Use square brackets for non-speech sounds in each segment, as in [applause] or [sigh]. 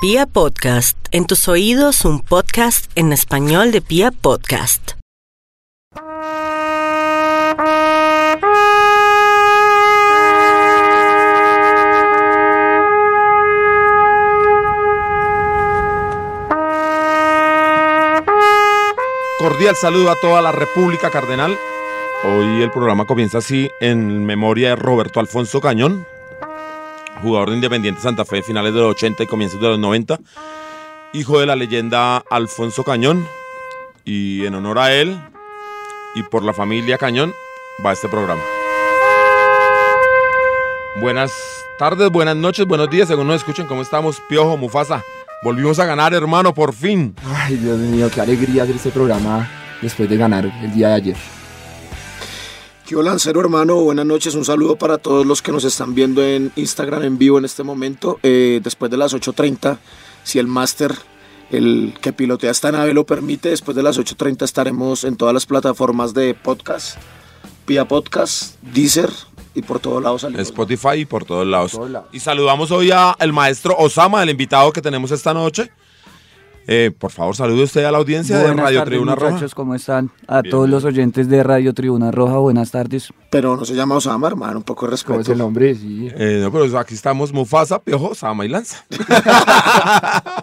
Pia Podcast, en tus oídos un podcast en español de Pia Podcast. Cordial saludo a toda la República Cardenal. Hoy el programa comienza así en memoria de Roberto Alfonso Cañón, jugador de Independiente Santa Fe, finales de los 80 y comienzos de los 90, hijo de la leyenda Alfonso Cañón. Y en honor a él y por la familia Cañón va este programa. Buenas tardes, buenas noches, buenos días, según nos escuchen, ¿cómo estamos? Piojo, Mufasa. Volvimos a ganar, hermano, por fin. Ay, Dios mío, qué alegría hacer este programa después de ganar el día de ayer. Yo Lancero, hermano, buenas noches. Un saludo para todos los que nos están viendo en Instagram en vivo en este momento. Eh, después de las 8.30, si el máster, el que pilotea esta nave lo permite, después de las 8.30 estaremos en todas las plataformas de podcast, Pia Podcast, Deezer y por todos lados. salimos. Spotify y por todos lados. todos lados. Y saludamos hoy al maestro Osama, el invitado que tenemos esta noche. Eh, por favor, salude usted a la audiencia de Buenas Radio tardes, Tribuna Roja. muchachos, ¿cómo están? A Bien, todos bien. los oyentes de Radio Tribuna Roja, buenas tardes. Pero no se llama Osama, hermano, un poco de ¿Cómo es respeto. el nombre? Sí. Eh, no, pero aquí estamos Mufasa, Piojo, Osama y Lanza. [laughs]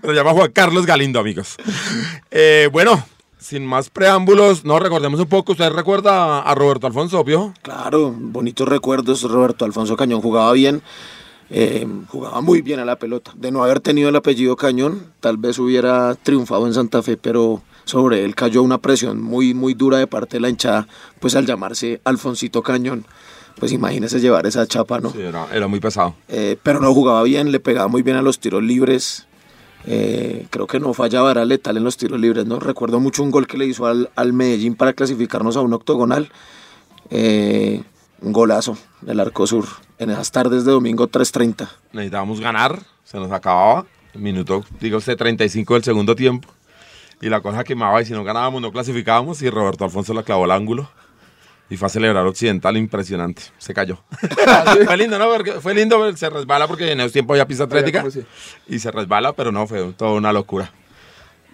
Pero llama Juan Carlos Galindo, amigos. Eh, bueno, sin más preámbulos, no recordemos un poco. ¿Usted recuerda a Roberto Alfonso, Piojo? Claro, bonitos recuerdos. Roberto Alfonso Cañón jugaba bien, eh, jugaba muy bien a la pelota. De no haber tenido el apellido Cañón, tal vez hubiera triunfado en Santa Fe, pero sobre él cayó una presión muy, muy dura de parte de la hinchada, pues al llamarse Alfoncito Cañón. Pues imagínese llevar esa chapa, ¿no? Sí, era, era muy pesado. Eh, pero no jugaba bien, le pegaba muy bien a los tiros libres. Eh, creo que no fallaba, era letal en los tiros libres, ¿no? Recuerdo mucho un gol que le hizo al, al Medellín para clasificarnos a un octogonal. Eh, un golazo del Arco Sur en esas tardes de domingo 3.30. Necesitábamos ganar, se nos acababa. Minuto, diga usted, 35 del segundo tiempo. Y la cosa quemaba y si no ganábamos no clasificábamos y Roberto Alfonso la clavó al ángulo. Y fue a celebrar Occidental impresionante. Se cayó. [laughs] fue lindo, ¿no? Porque fue lindo, se resbala porque en esos tiempos había pista atlética. ¿cómo se- Y se resbala, pero no, fue toda una locura.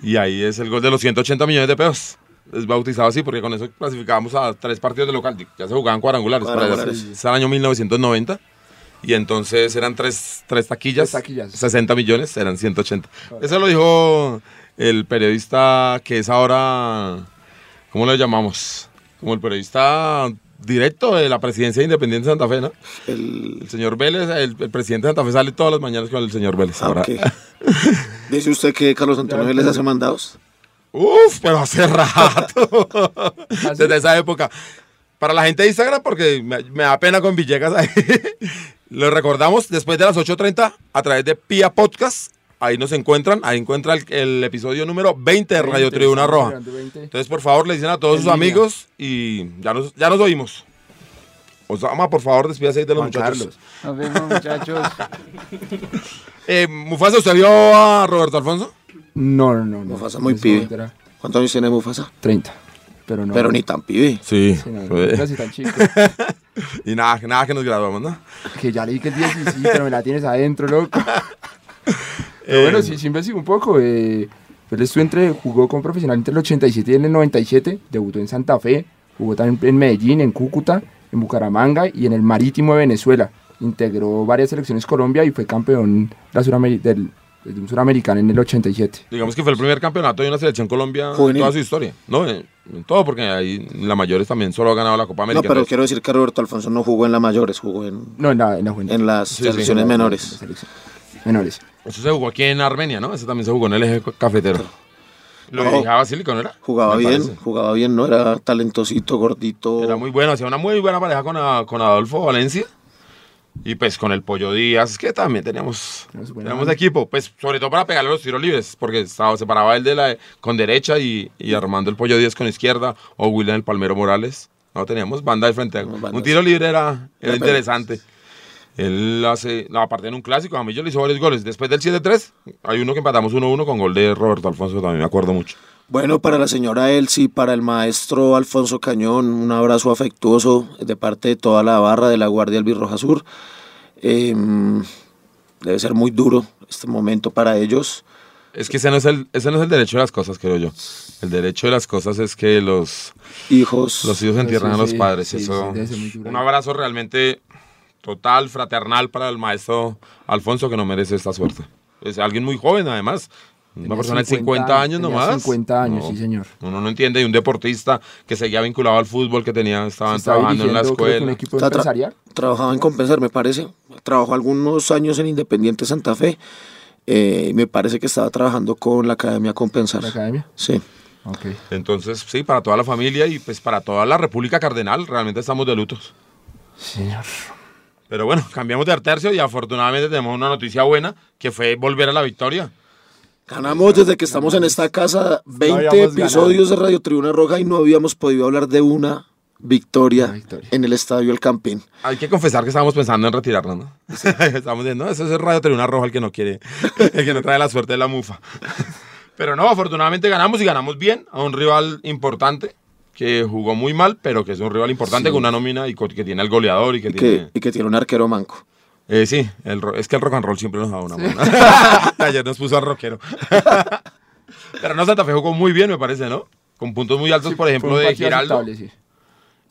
Y ahí es el gol de los 180 millones de pesos. Es bautizado así porque con eso clasificábamos a tres partidos de local. Ya se jugaban cuadrangulares. para Cuadrangulares. es el año 1990. Y entonces eran tres, tres taquillas, Tres taquillas. 60 millones, eran 180. Eso lo dijo el periodista que es ahora, ¿cómo lo llamamos? Como el periodista directo de la presidencia de Independiente Santa Fe, ¿no? El, El señor Vélez, el, el presidente de Santa Fe sale todas las mañanas con el señor Vélez. ah, Ahora. [laughs] Dice usted que Carlos Antonio Vélez hace mandados. Uf, pero hace rato. [laughs] Desde esa época. Para la gente de Instagram, porque me, me da pena con Villegas ahí. [laughs] Lo recordamos después de las 8.30 a través de Pia Podcast. Ahí nos encuentran. Ahí encuentra el, el episodio número 20 de Radio 20, Tribuna Roja. mirando 20. Entonces, por favor, le dicen a todos En sus línea. amigos y ya nos, ya nos oímos. Osama, por favor, despídase de los Juan muchachos. Carlos. Nos vemos, muchachos. [laughs] Eh, Mufasa, ¿usted vio a Roberto Alfonso? No, no, no. Mufasa muy pibe. era ¿Cuántos años tiene Mufasa? 30. Pero no. Pero ni tan pibe. Sí. No, casi tan chico. [laughs] y nada, nada que nos graduamos, ¿no? Que ya leí que es 10 y sí, pero me la tienes adentro, loco. [laughs] Pero Eh, bueno, sí, sí investigo un poco. Eh, pues él estuvo entre, jugó como profesional entre el 87 y el 97, debutó en Santa Fe, jugó también en Medellín, en Cúcuta, en Bucaramanga y en el Marítimo de Venezuela. Integró varias selecciones Colombia y fue campeón de la del, de un suramericano en el 87. Digamos que fue el primer campeonato de una selección Colombia Juvenil. en toda su historia. No, en, en todo, porque ahí la mayores también solo ha ganado la Copa No, América. pero entonces- quiero decir que Roberto Alfonso no jugó en la mayores, jugó en, No, en la, en la en las Sí, sí, selecciones En la- en menores. la selección. Menores. Eso se jugó aquí en Armenia, ¿no? Eso también se jugó en el eje cafetero. Lo No. dirigía Basílico, ¿no era? Jugaba bien, parece. jugaba bien, ¿no? Era talentosito, gordito. Era muy bueno, hacía una muy buena pareja con, a- con Adolfo Valencia. Y pues con el Pollo Díaz, que también teníamos banda. equipo, pues sobre todo para pegarle los tiros libres, porque estaba, se paraba él de la, con derecha y, y Armando el Pollo Díaz con izquierda, o William el Palmero Morales. No teníamos banda de frente. Bandas. Un tiro libre era, era Era interesante. Él hace, no, aparte en un clásico, a mí yo le hizo varios goles. Después del 7-3, hay uno que empatamos 1-1 con gol de Roberto Alfonso, también me acuerdo mucho. Bueno, para la señora Elsie, para el maestro Alfonso Cañón, un abrazo afectuoso de parte de toda la barra de la Guardia Albirroja Sur. Eh, debe ser muy duro este momento para ellos. Es que ese no es, el, ese no es el derecho de las cosas, creo yo. El derecho de las cosas es que los hijos, los hijos entierran Eso a los sí, padres. sí, eso, sí, un abrazo realmente total, fraternal para el maestro Alfonso que no merece esta suerte. Es alguien muy joven, además. Una persona de 50 años nomás. 50 años, No, sí, señor. Uno no entiende. Y un deportista que seguía vinculado al fútbol, que tenía, estaban trabajando en la que un escuela. equipo Está tra- empresarial. Trabajaba en Compensar, me parece. Trabajó algunos años en Independiente Santa Fe. Eh, y me parece que estaba trabajando con la Academia Compensar. La academia. Sí. Ok. Entonces, sí, para toda la familia y pues para toda la República Cardenal, realmente estamos de lutos. Señor. Pero bueno, cambiamos de tercio y afortunadamente tenemos una noticia buena, que fue volver a la victoria. Ganamos desde que estamos en esta casa 20 habíamos episodios de Radio Tribuna Roja y no habíamos podido hablar de una victoria, en el Estadio El Campín. Hay que confesar que estábamos pensando en retirarnos, ¿no? [laughs] Estamos diciendo, no, eso es Radio Tribuna Roja el que no quiere, [laughs] el que no trae la suerte de la mufa. [laughs] Pero no, afortunadamente ganamos y ganamos bien a un rival importante que jugó muy mal, pero que es un rival importante con una nómina y que tiene al goleador y que Y tiene... que, y que tiene un arquero manco. Eh, sí, el es que el rock and roll siempre nos da una mano. [laughs] Ayer nos puso al rockero. [laughs] Pero no, Santa Fe jugó muy bien, me parece, ¿no? Con puntos muy altos, por ejemplo, de partido Giraldo. sí.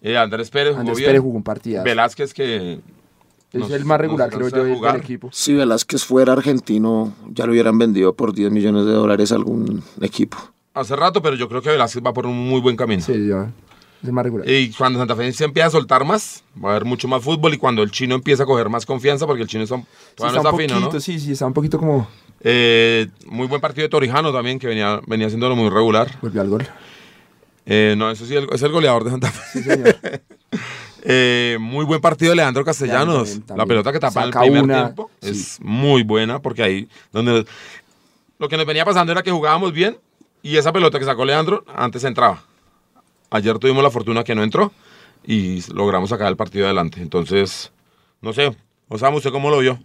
Eh, Andrés Pérez jugó Andrés bien. Pérez jugó un partidazo. Velázquez que... Es nos- el más regular, creo yo, de del jugar. equipo. Si Velázquez fuera argentino, ya lo hubieran vendido por 10 millones de dólares a algún equipo. Hace rato, pero yo creo que Velázquez va por un muy buen camino. Sí, ya. Es el más regular. Y cuando Santa Fe se empieza a soltar más, va a haber mucho más fútbol y cuando el chino empieza a coger más confianza, porque el chino está, Sí, no está está un fino, ¿no? poquito, sí, sí, está un poquito como Eh, muy buen partido de Torijano también, que venía, venía haciéndolo muy regular. volvió al gol. Eh, no, eso sí, es el goleador de Santa Fe. Sí, señor. [laughs] Eh, muy buen partido de Leandro Castellanos. También, también. La pelota que tapa en el primer una, tiempo sí. es muy buena porque ahí donde lo que nos venía pasando era que jugábamos bien y esa pelota que sacó Leandro antes entraba. Ayer tuvimos la fortuna que no entró y logramos sacar el partido adelante. Entonces, no sé, Osama, ¿usted cómo lo vio?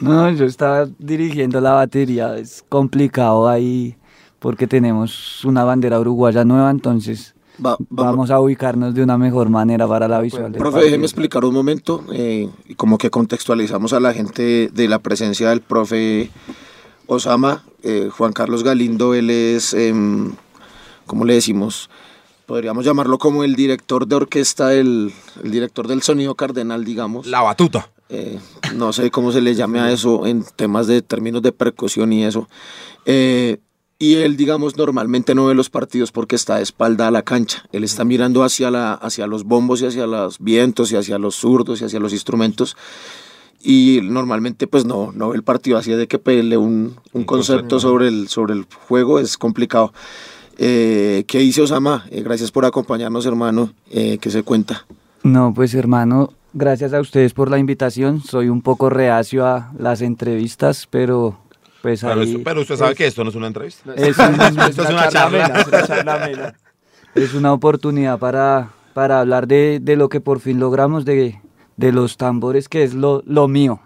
No, yo estaba dirigiendo la batería, es complicado ahí porque tenemos una bandera uruguaya nueva, entonces Va- va- vamos a ubicarnos de una mejor manera para la visual. del Profe, partido. déjeme explicar un momento, eh, y como que contextualizamos a la gente de la presencia del profe Osama, eh, Juan Carlos Galindo, él es, em, ¿cómo le decimos? Podríamos llamarlo como el director de orquesta, el, el director del sonido cardenal, digamos. La batuta. Eh, no sé cómo se le llame a eso en temas de términos de percusión y eso. Eh, y él, digamos, normalmente no ve los partidos porque está de espalda a la cancha. Él está mirando hacia, la, hacia los bombos y hacia los vientos y hacia los zurdos y hacia los instrumentos. Y normalmente pues no, no ve el partido así de que pedirle un, un Un concepto concepto. sobre el, sobre el juego es complicado. Eh, ¿Qué dice Osama? Eh, gracias por acompañarnos, hermano. Eh, ¿Qué se cuenta? No, pues hermano, gracias a ustedes por la invitación. Soy un poco reacio a las entrevistas, pero pues Pero, ahí eso- pero usted sabe que esto no es una entrevista. [laughs] Es un- Esto es una charla. amena, es una charla es una oportunidad para, para hablar de, de lo que por fin logramos, de, de los tambores, que es lo, lo mío.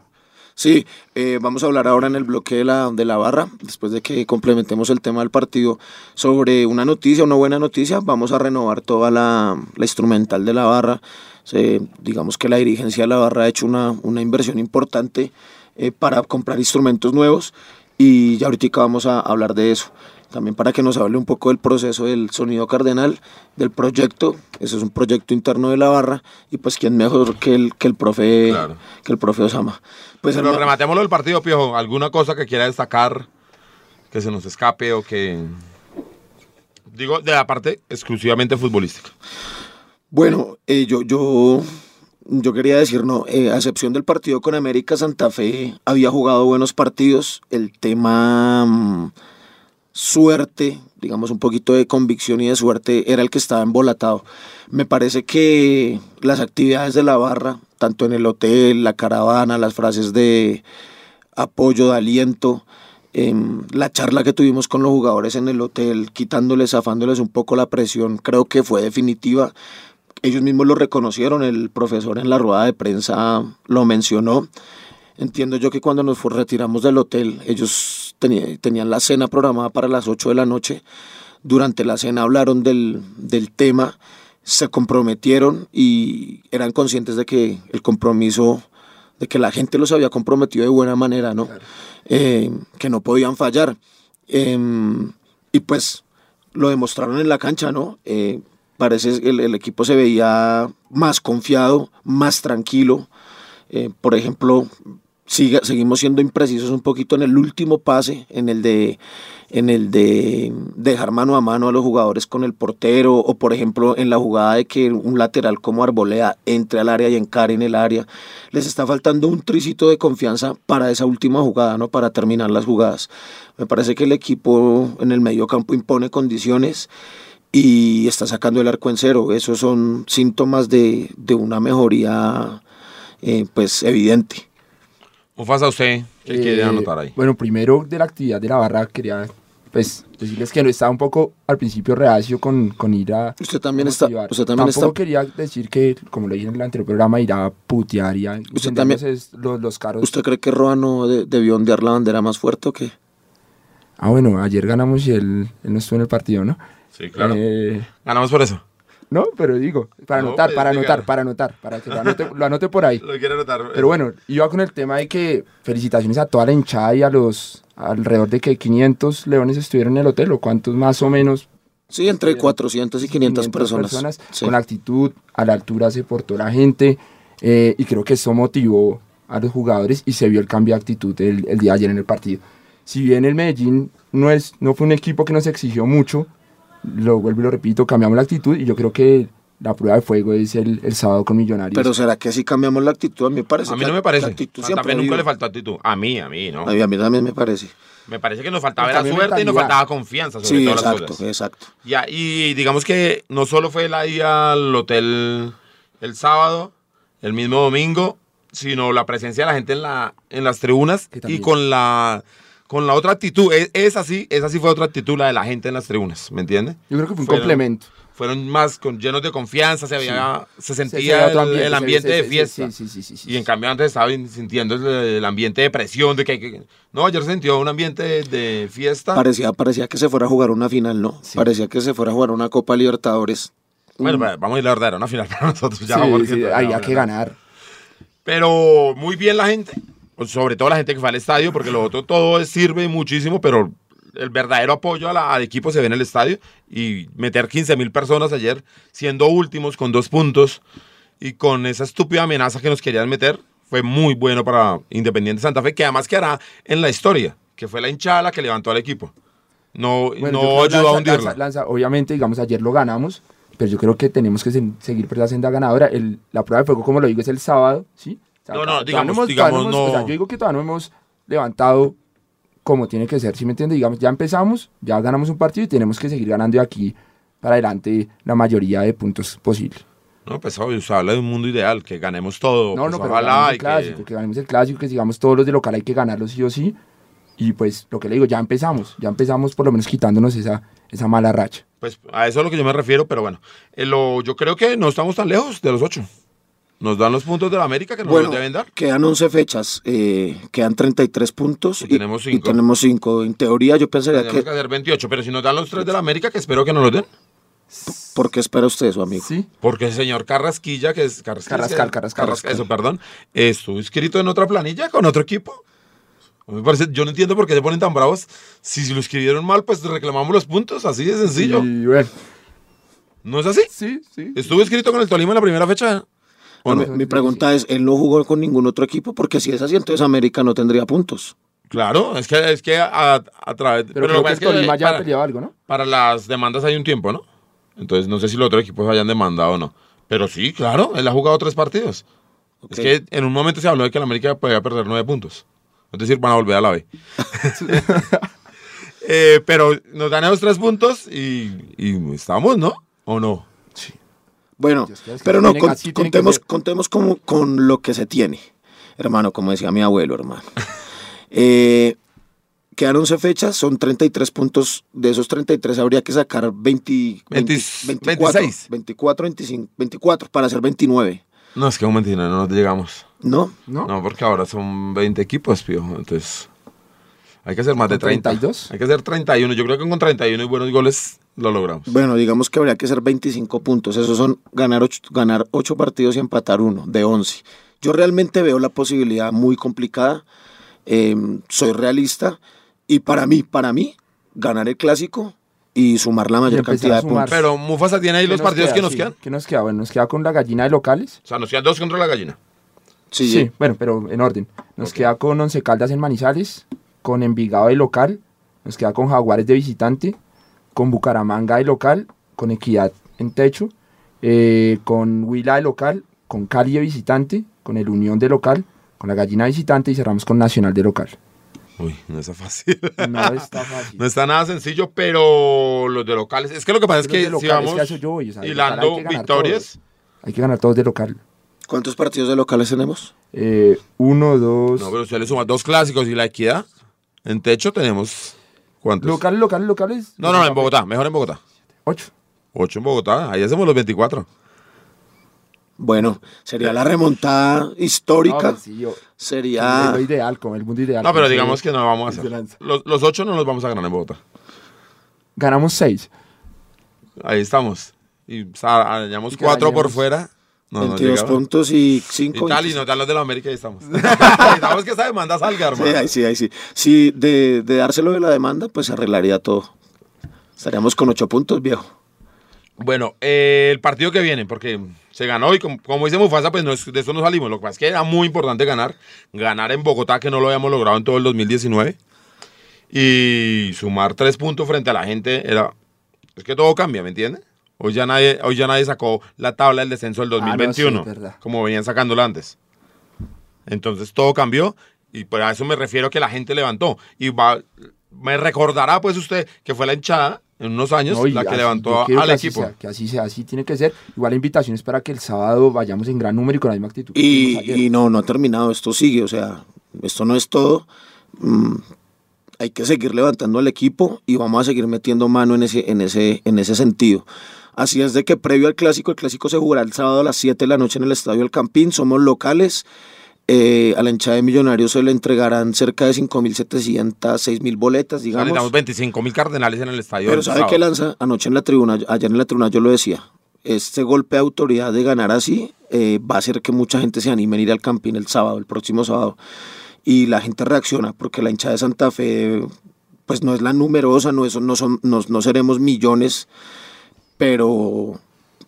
Sí, eh, vamos a hablar ahora en el bloque de la, de la barra, después de que complementemos el tema del partido, sobre una noticia, una buena noticia. Vamos a renovar toda la, instrumental de la barra. Digamos que la dirigencia de la barra ha hecho una, una inversión importante eh, para comprar instrumentos nuevos y ya ahorita vamos a hablar de eso. También para que nos hable un poco del proceso del sonido cardenal, del proyecto. Ese es un proyecto interno de la barra y pues quién mejor que el, que el profe Claro. que el profe Osama. Pues Pero rematémoslo del partido, Piojo. ¿Alguna cosa que quiera destacar que se nos escape o que... Digo, de la parte exclusivamente futbolística. Bueno, eh, yo, yo, yo quería decir, no, eh, a excepción del partido con América, Santa Fe había jugado buenos partidos. El tema mm, suerte, digamos un poquito de convicción y de suerte, era el que estaba embolatado. Me parece que las actividades de la barra, tanto en el hotel, la caravana, las frases de apoyo, de aliento, em, la charla que tuvimos con los jugadores en el hotel, quitándoles, zafándoles un poco la presión, creo que fue definitiva. Ellos mismos lo reconocieron, el profesor en la rueda de prensa lo mencionó. Entiendo yo que cuando nos retiramos del hotel, ellos tenían la cena programada para las 8 de la noche. Durante la cena hablaron del, del tema, se comprometieron y eran conscientes de que el compromiso de que la gente los había comprometido de buena manera, ¿no? Eh, que no podían fallar. Em, y pues lo demostraron en la cancha, ¿no? Eh, parece el, el equipo se veía más confiado, más tranquilo. Eh, por ejemplo, siga- seguimos siendo imprecisos un poquito en el último pase, en el de en el de dejar mano a mano a los jugadores con el portero o por ejemplo en la jugada de que un lateral como Arboleda entre al área y encare en el área les está faltando un tricito de confianza para esa última jugada no para terminar las jugadas. Me parece que el equipo en el medio campo impone condiciones y está sacando el arco en cero. Esos son síntomas de, de una mejoría eh, pues evidente Mufasa, usted, ¿qué quiere Eh, anotar ahí? Bueno, primero de la actividad de la barra quería pues decirles que no estaba un poco al principio reacio con, con ir a usted también está motivar. usted también Tampoco está quería decir que, como lo dije en el anterior programa, ir a putear y a Usted también- los, los carros. ¿Usted cree que Roa no de- debió ondear la bandera más fuerte o qué? Ah, bueno, ayer ganamos y él, él no estuvo en el partido, ¿no? Sí, claro. Eh, Ganamos por eso. No, pero digo, para No, anotar, pues, para diga. anotar, para anotar, para que lo anote, lo anote por ahí. [laughs] Lo quiere anotar. Pero bueno, iba con el tema de que felicitaciones a toda la hinchada y a los alrededor de que 500 leones estuvieron en el hotel, o cuántos más o menos. Sí, entre 400 y 500, personas. Sí. Con actitud, a la altura se portó la gente, eh, y creo que eso motivó a los jugadores y se vio el cambio de actitud el, el día de ayer en el partido. Si bien el Medellín no, es, no fue un equipo que nos exigió mucho, lo vuelvo y lo repito, cambiamos la actitud y yo creo que la prueba de fuego es el, el sábado con Millonarios. Pero ¿será que así cambiamos la actitud? A mí me parece. a mí que no la- me parece. la actitud siempre nunca le faltó actitud. A mí, a mí, ¿no? A mí, a mí también me parece. Me parece que nos faltaba también suerte y nos faltaba confianza sobre Sí, todas las exacto, cosas. exacto. Ya, y digamos que no solo fue la ida al hotel el sábado, el mismo domingo, sino la presencia de la gente en, la, en las tribunas y también. con la, con la otra actitud. Es, esa, sí, esa sí fue otra actitud, la de la gente en las tribunas, ¿me entiendes? yo creo que fue un Fueron- complemento. Fueron más con, llenos de confianza, se, había, se Se- se sentía el, ambiente se- de fiesta. Sí, sí, sí, sí, sí. Y en cambio antes estaba sintiendo el, el ambiente de presión, de que, que- No, ayer se sintió un ambiente de, de fiesta. Parecía, parecía que se fuera a jugar una final, ¿no? Sí. Parecía que se fuera a jugar una Copa Libertadores. Bueno, vamos a ir a la verdad, era una final para nosotros ya. Sí, porque- sí, había que ganar. Pero muy bien la gente, sobre todo la gente que fue al estadio, porque lo otro todo sirve muchísimo, pero el verdadero apoyo a la- al equipo se ve en el estadio y meter 15 mil personas ayer siendo últimos con dos puntos y con esa estúpida amenaza que nos querían meter fue muy bueno para Independiente Santa Fe, que además quedará en la historia, que fue la hinchada la que levantó al equipo. No, Bueno, no ayudó a hundirla. Lanza- Lanza, obviamente, digamos, ayer lo ganamos, pero yo creo que tenemos que se- seguir por la senda ganadora. El, la prueba de fuego, como lo digo, es el sábado, ¿sí? Sea, No, no, digamos- hemos- digamos, hemos- o sea, no. yo digo que todavía no hemos levantado como tiene que ser, ¿sí me entiende? Digamos, ya empezamos, ya ganamos un partido y tenemos que seguir ganando de aquí para adelante la mayoría de puntos posibles. No, pues obvio, se habla de un mundo ideal, que ganemos todo. No, pues, no, pero ganemos el que- clásico, que... ganemos el clásico, que sigamos todos los de local, hay que ganarlos sí o sí. Y pues lo que le digo, ya empezamos, ya empezamos por lo menos quitándonos esa, esa mala racha. Pues a eso es a lo que yo me refiero, pero bueno, eh, lo- yo creo que no estamos tan lejos de los ocho. Nos dan los puntos de la América que nos Bueno, los deben dar. quedan 11 fechas, eh, quedan 33 puntos. Y tenemos cinco. Y tenemos 5. En teoría, yo pensaría Tenemos que. que hacer 28, pero si nos dan los tres de la América, que espero que nos los den. ¿Por qué espera usted eso, amigo? Sí, Porque el señor Carrasquilla, que es Carrasquilla, Carrascal, que- Carrascal. Carrascal, Eso, perdón. Estuvo inscrito en otra planilla con otro equipo. Me parece, yo no entiendo por qué se ponen tan bravos. Si, si lo escribieron mal, pues reclamamos los puntos, así de sencillo. Y bueno, ¿No es así? sí, sí. Estuvo inscrito con el Tolima en la primera fecha. ¿O Mi, pregunta es: ¿él no jugó con ningún otro equipo? Porque si es así, entonces América no tendría puntos. Claro, es que, es que a, a través... Pero, lo creo que pasa el es que Tolima ya ha para- peleado algo, ¿no? Para las demandas hay un tiempo, ¿no? Entonces no sé si los otros equipos hayan demandado o no. Pero sí, claro, él ha jugado tres partidos. Es que en un momento se habló de que la América podía perder nueve puntos. Es decir, van a volver a la B. [laughs] Eh, pero nos dan esos tres puntos y, y estamos, ¿no? ¿O no? Bueno, pero no, con- contemos, contemos como, con lo que se tiene. Hermano, como decía mi abuelo, hermano. [laughs] Eh, quedan 11 fechas, son 33 puntos. De esos 33 habría que sacar 20, 20 20 24, 26. 24, 25, 24 para hacer 29. No, es que un mentira, no nos llegamos. ¿No? ¿No? No, porque ahora son 20 equipos, pío. Entonces, hay que hacer más de ¿Con 30. 32? Hay que hacer 31. Yo creo que con 31 y buenos goles lo logramos. Bueno, digamos que habría que hacer 25 puntos. Esos son ganar 8, ganar ocho partidos y empatar uno, de 11. Yo realmente veo la posibilidad muy complicada. eh, soy realista. Y para mí, para mí, ganar el clásico y sumar la mayor cantidad de puntos. Pero Mufasa tiene ahí ¿Qué los partidos queda? que nos Sí, quedan. ¿Qué nos queda? Bueno, nos queda con la gallina de locales. O sea, nos quedan dos contra la gallina. Sí, Sí, bueno, pero en orden. Nos queda con Once Caldas en Manizales, con Envigado de local, nos queda con Jaguares de visitante, con Bucaramanga de local, con Equidad en techo, eh, con Huila de local, con Cali de visitante, con el Unión de local, con la Gallina de visitante y cerramos con Nacional de local. Uy, no está fácil. No está fácil. [laughs] No está nada sencillo, pero los de locales. Es que lo que pasa es Los de que si local, es vamos que yo voy, o sea, hilando hay victorias, Hay que ganar todos de local. ¿Cuántos partidos de locales tenemos? Eh, uno, dos... no, pero usted le suma dos clásicos y la equidad. En techo tenemos. ¿Cuántos? Locales, locales, locales. No, no, en Bogotá, mejor en Bogotá. Ocho. Ocho en Bogotá, ahí hacemos los 24. Bueno, sería la remontada histórica. No, pues sí, yo- Sería. lo ideal, como el mundo ideal. No, pero digamos que no lo vamos a hacer. Los, los ocho no los vamos a ganar en Bogotá. Ganamos seis. Ahí estamos. Y que cuatro por fuera. No, no 22 llegaba. puntos y Y 5. tal, y no tal los de la América y estamos. [laughs] Necesitamos que esa demanda salga, Sí, hermano. ahí sí, ahí sí. Si de, de dárselo de la demanda, pues se arreglaría todo. Estaríamos con 8 puntos, viejo. Bueno, eh, el partido que viene, porque se ganó y como, como dice Mufasa, pues no de eso no salimos. Lo que pasa es que era muy importante ganar. Ganar en Bogotá, que no lo habíamos logrado en todo el 2019. Y sumar tres puntos frente a la gente era... Es que todo cambia, ¿me entiendes? Hoy ya nadie, hoy ya nadie sacó la tabla del descenso del Ah, no, sí, 2021, es verdad. como venían sacándola antes. Entonces todo cambió y por a eso me refiero que la gente levantó. Y va, me recordará pues usted que fue la hinchada en unos años No, la que así- levantó al que así equipo. sea, que así sea, así tiene que ser. Igual la invitación es para que el sábado vayamos en gran número y con la misma actitud. Y, y no, no ha terminado, esto sigue, o sea, esto no es todo. Mm, hay que seguir levantando al equipo y vamos a seguir metiendo mano en ese, en ese, en ese sentido. Así es de que previo al clásico, el clásico se jugará el sábado a las 7 de la noche en el Estadio El Campín, somos locales. Eh, a la hinchada de Millonarios se le entregarán cerca de 5.700, 6.000 boletas, digamos. Necesitamos 25 mil cardenales en el estadio. Pero ¿sabe qué lanza? Anoche en la tribuna, ayer en la tribuna yo lo decía, este golpe de autoridad de ganar así eh, va a hacer que mucha gente se anime a ir al Campín el sábado, el próximo sábado. Y la gente reacciona porque la hinchada de Santa Fe pues no es la numerosa, no, eso, no, son, no, no seremos millones, pero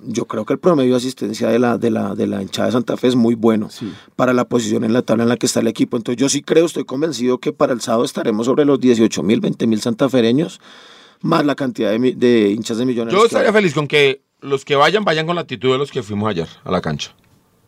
yo creo que el promedio de asistencia de la, de la, de la hinchada de Santa Fe es muy bueno Sí. para la posición en la tabla en la que está el equipo. Entonces yo sí creo, estoy convencido que para el sábado estaremos sobre los 18 mil, 20 mil santafereños, más la cantidad de, de hinchas de millonarios. Yo estaría feliz con que los que vayan, vayan con la actitud de los que fuimos ayer a la cancha.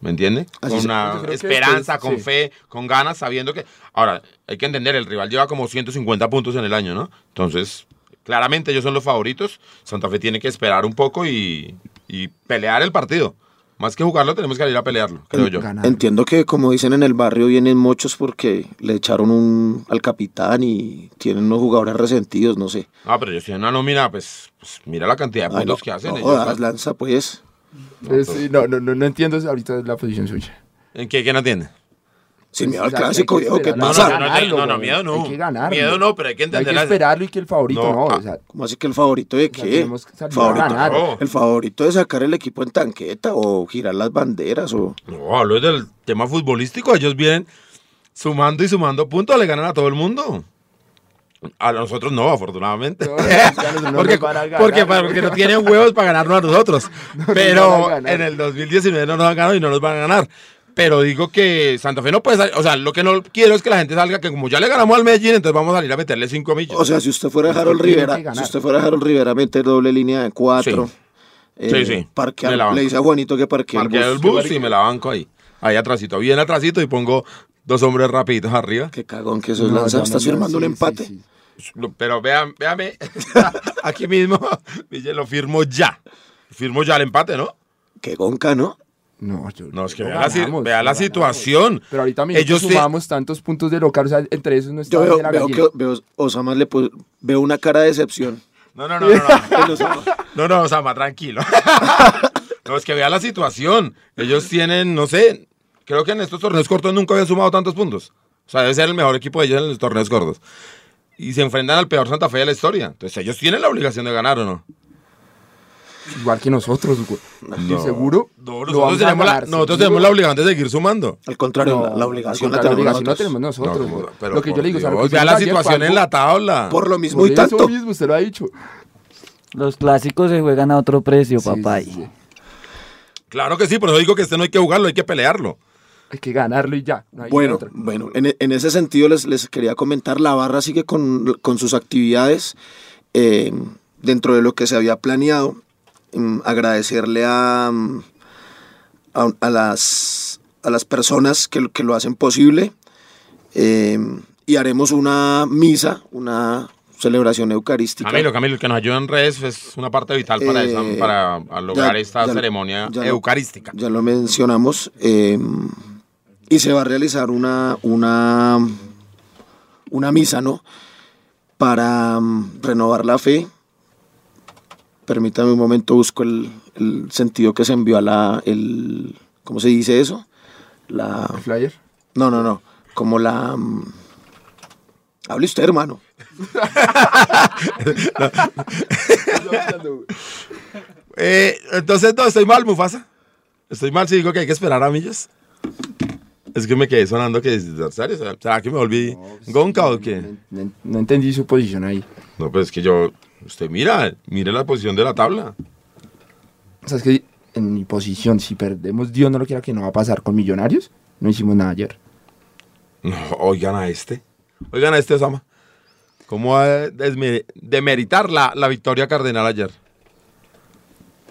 ¿Me entiende? Así Con una esperanza, con sí. fe, con ganas, sabiendo que... Ahora, hay que entender, el rival lleva como 150 puntos en el año, ¿no? Entonces, claramente ellos son los favoritos. Santa Fe tiene que esperar un poco y, y pelear el partido. Más que jugarlo, tenemos que ir a pelearlo, creo yo. Ganar. Entiendo que como dicen en el barrio vienen muchos porque le echaron un al capitán y tienen unos jugadores resentidos, no sé. Ah, pero ellos tienen una nómina, pues, pues, mira la cantidad de Ay, puntos no, que hacen. no ellos, ¿sabes? lanza pues. Pues, sí, no, no, no, no entiendo ahorita la posición suya. ¿En qué? ¿Quién atiende? Sin miedo al hay clásico, que viejo, ¿qué pasa? no, no, no, miedo no. Hay que ganarlo. Miedo no, pero hay que Hay entender que esperarlo y que el favorito No, no. ah, o sea, ¿Cómo así que el favorito de O sea, qué? tenemos que salir a Favorito, ganar. No. El favorito de sacar el equipo en tanqueta o girar las banderas o... No, hablo del tema futbolístico. Ellos vienen sumando y sumando puntos, le ganan a todo el mundo. A nosotros no, afortunadamente. No, [laughs] porque, ganar, porque, porque no tienen huevos para ganarnos a nosotros. [laughs] Pero a ganar. en el 2019 no nos han ganado y no nos van a ganar. Pero digo que Santa Fe no puede salir. O sea, lo que no quiero es que la gente salga, que como ya le ganamos al Medellín, entonces vamos a salir a meterle cinco millas. O sea, si usted fuera Harold Rivera, si usted fuera Harold Rivera a meter doble línea de cuatro, Sí. eh, Sí, sí. parquear- le dice a Juanito que parquee el bus. bus y me la banco ahí. Ahí atrásito, bien atrásito y pongo dos hombres rapiditos arriba. Qué cagón que eso es no, lanza. no, ¿Estás no, firmando sí, un empate? Pero vean, véame, [laughs] aquí mismo, [laughs] lo firmo ya. Firmo ya el empate, ¿no? Qué gonca, ¿no? No, yo- No, es que vea la, vea situación. Pero ahorita mismo Ellos te- sumamos tantos puntos de local, o sea, entre esos no está Yo veo, la veo que veo, Osama le pu- veo una cara de decepción. No, no, no, no, no. [laughs] No, no, Osama, tranquilo. [laughs] No, es que vea la situación. Ellos tienen, no sé, creo que en estos torneos cortos nunca habían sumado tantos puntos. O sea, debe ser el mejor equipo de ellos en los torneos cortos. Y se enfrentan al peor Santa Fe de la historia. Entonces ellos tienen la obligación de ganar, ¿o no? Igual que nosotros, güey. No. Seguro. No, nosotros, tenemos, la, ganar, nosotros seguro. tenemos la obligación de seguir sumando. Al contrario, No, la, la obligación la la tenemos obligación la nosotros. tenemos nosotros. No, pero lo que yo le digo, o sea, Dios, hicimos la situación en la tabla. Por lo mismo Por y eso tanto. mismo, usted lo ha dicho. Los clásicos se juegan a otro precio, Sí, papá. sí, sí. Claro que sí, por eso digo que este no hay que jugarlo, hay que pelearlo. Hay que ganarlo y ya. no hay Bueno, otra. bueno, en, en ese sentido les, les quería comentar, la barra sigue con, con sus actividades eh, dentro de lo que se había planeado. Mm, agradecerle a, mm, a, a las, a las personas que, lo- que lo hacen posible eh, y haremos una misa, una celebración eucarística. Camilo, Camilo, el que nos ayuda en redes es una parte vital para, Eh, para lograr ya- esta ya- ceremonia ya lo- eucarística. ya lo mencionamos. eh, y se va a realizar una, una, una misa, ¿no? Para mm, renovar la fe. Permítame un momento, busco el, el sentido que se envió a la. El, ¿Cómo se dice eso? La. ¿El flyer? No, no, no. Como la. mm, Hable usted, hermano. [laughs] [laughs] Eh, entonces, no, estoy mal, Mufasa. Estoy mal si digo que hay que esperar a millas. Es que me quedé sonando que es serio. ¿Será que me volví gonca o qué? No, no- no entendí su posición ahí. No, pues es que yo. Usted mira, mire la posición de la tabla. O sea, es que en mi posición, si perdemos, Dios no lo quiera que no va a pasar con Millonarios, no hicimos nada ayer. No, oigan a este. Oigan a este, Osama. ¿Cómo va a demeritar la, la victoria cardenal ayer?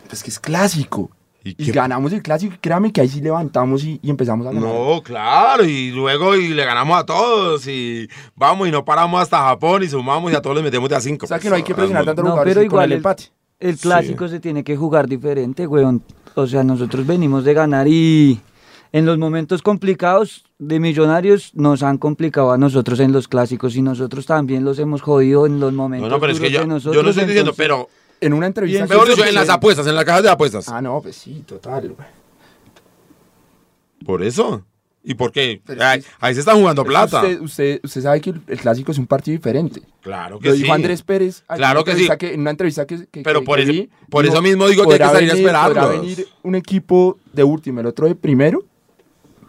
Es que es clásico. ¿Y ganamos el clásico y créame que ahí sí levantamos y, y empezamos a ganar. No, claro, y luego y le ganamos a todos y vamos y no paramos hasta Japón y sumamos y a todos les metemos de a cinco. O sea que no hay que presionar tanto a los No, pero y con igual el el, empate. el clásico se tiene que jugar diferente, weón. O sea, nosotros venimos de ganar y en los momentos complicados de Millonarios nos han complicado a nosotros en los clásicos y nosotros también los hemos jodido en los No, momentos no, pero es que yo, de yo no nosotros, estoy diciendo, pero En una entrevista... mejor dicho, en las apuestas, en las cajas de apuestas. Ah, no, pues sí, total. güey. Por eso. ¿Y por qué? Ahí, ahí se están jugando plata. Usted, usted, usted sabe que el, clásico es un partido diferente. Claro que Lo sí. dijo Andrés Pérez. Claro que sí. que- en una entrevista que, que- Pero que- por vi, por eso mismo digo que hay que salir a venir- podrá venir un equipo de último, el otro de primero,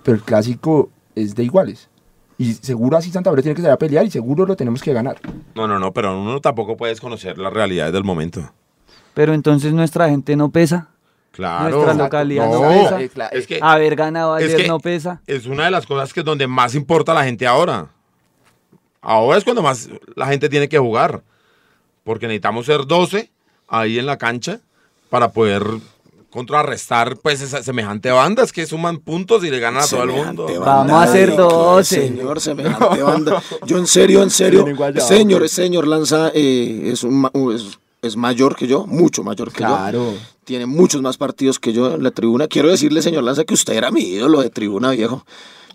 pero el clásico es de iguales. Y seguro así Santa Fe tiene que salir a pelear y seguro lo tenemos que ganar. No, no, no, pero uno tampoco puede desconocer las realidades del momento. Pero entonces nuestra gente no pesa. Claro. Nuestra localidad no, No, pesa. Eh, es que Haber ganado es ayer que- no pesa. es una de las cosas que es donde más importa a la gente ahora. Ahora es cuando más la gente tiene que jugar. Porque necesitamos ser 12 ahí en la cancha para poder contrarrestar pues esa semejante bandas que suman puntos y le ganan a todo el mundo. banda Vamos a hacer de- 12. Señor, semejante [laughs] banda. Yo en serio, en serio. Señor, señor Lanza eh, es, un es, es mayor que yo, mucho mayor que yo. Claro. Tiene muchos más partidos que yo en la tribuna. Quiero decirle, señor Lanza, que usted era mi ídolo de tribuna, viejo.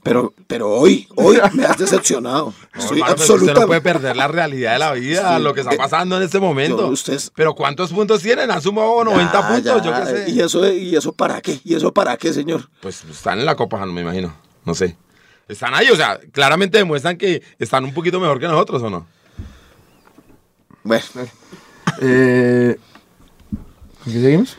Pero, pero hoy, hoy me has decepcionado. [laughs] No, Estoy hermano, pero Usted absolutamente... no puede perder la realidad de la vida, Sí, lo que está eh, pasando en este momento. yo- usted es- Pero ¿cuántos puntos tienen? Han sumado 90 Ya, puntos, ya, yo qué sé. ¿Y eso, ¿Y eso para qué? ¿Y eso para qué, señor? Pues están en la Copa, no me imagino. No sé. Están ahí, o sea, claramente demuestran que están un poquito mejor que nosotros, ¿o no? Bueno, Eh, ¿con ¿Qué seguimos?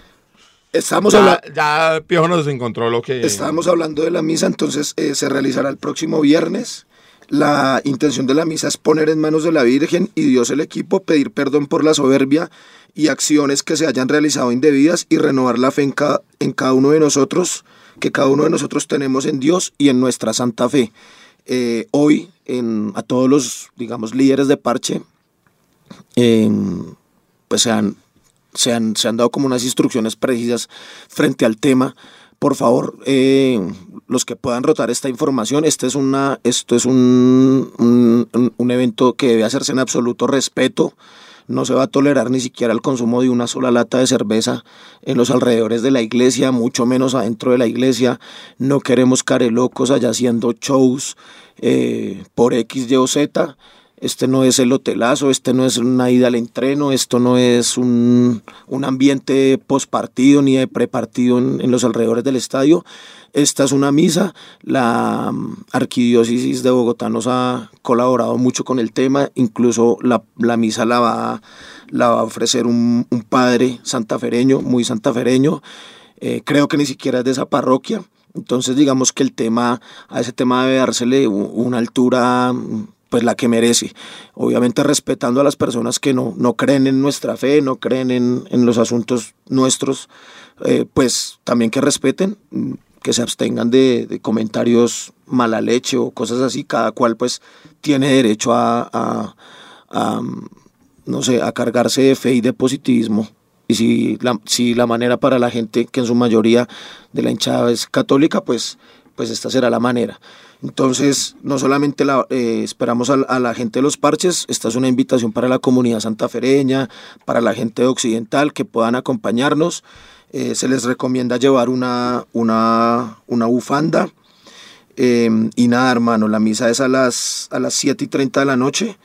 Estamos Ya, hablando... ya Piojo nos encontró lo que... Estábamos hablando de la misa, entonces eh, se realizará el próximo viernes. La intención de la misa es poner en manos de la Virgen y Dios el equipo, pedir perdón por la soberbia y acciones que se hayan realizado indebidas y renovar la fe en cada, en cada uno de nosotros, que cada uno de nosotros tenemos en Dios y en nuestra santa fe. Eh, hoy, en, a todos los, digamos, líderes de parche, em, pues se han, se, han, se han dado como unas instrucciones precisas frente al tema. Por favor, eh, los que puedan rotar esta información, este es una, esto es un, un, evento que debe hacerse en absoluto respeto. No se va a tolerar ni siquiera el consumo de una sola lata de cerveza en los alrededores de la iglesia, mucho menos adentro de la iglesia. No queremos carelocos allá haciendo shows eh, por X, Y o Z. este no es el hotelazo, este no es una ida al entreno, esto no es un, un ambiente postpartido ni de prepartido en, en los alrededores del estadio. Esta es una misa. La mm, arquidiócesis de Bogotá nos ha colaborado mucho con el tema. Incluso la, la misa la va, la va a ofrecer un, un padre santafereño, muy santafereño. Eh, creo que ni siquiera es de esa parroquia. Entonces digamos que el tema, a ese tema debe dársele una altura mm, pues la que merece. Obviamente respetando a las personas que no, no creen en nuestra fe, no creen en, en los asuntos nuestros, eh, pues también que respeten, que se abstengan de, comentarios mala leche o cosas así. Cada cual pues tiene derecho a, a- no sé, a cargarse de fe y de positivismo. Y si la, si la manera para la gente, que en su mayoría de la hinchada es católica, pues, pues esta será la manera. Entonces, no solamente la, eh, esperamos a, la gente de los parches, esta es una invitación para la comunidad santafereña, para la gente de Occidental, que puedan acompañarnos. Eh, se les recomienda llevar una, una, una bufanda. Eh, y nada, hermano, la misa es a las, a las 7 y 30 de la noche.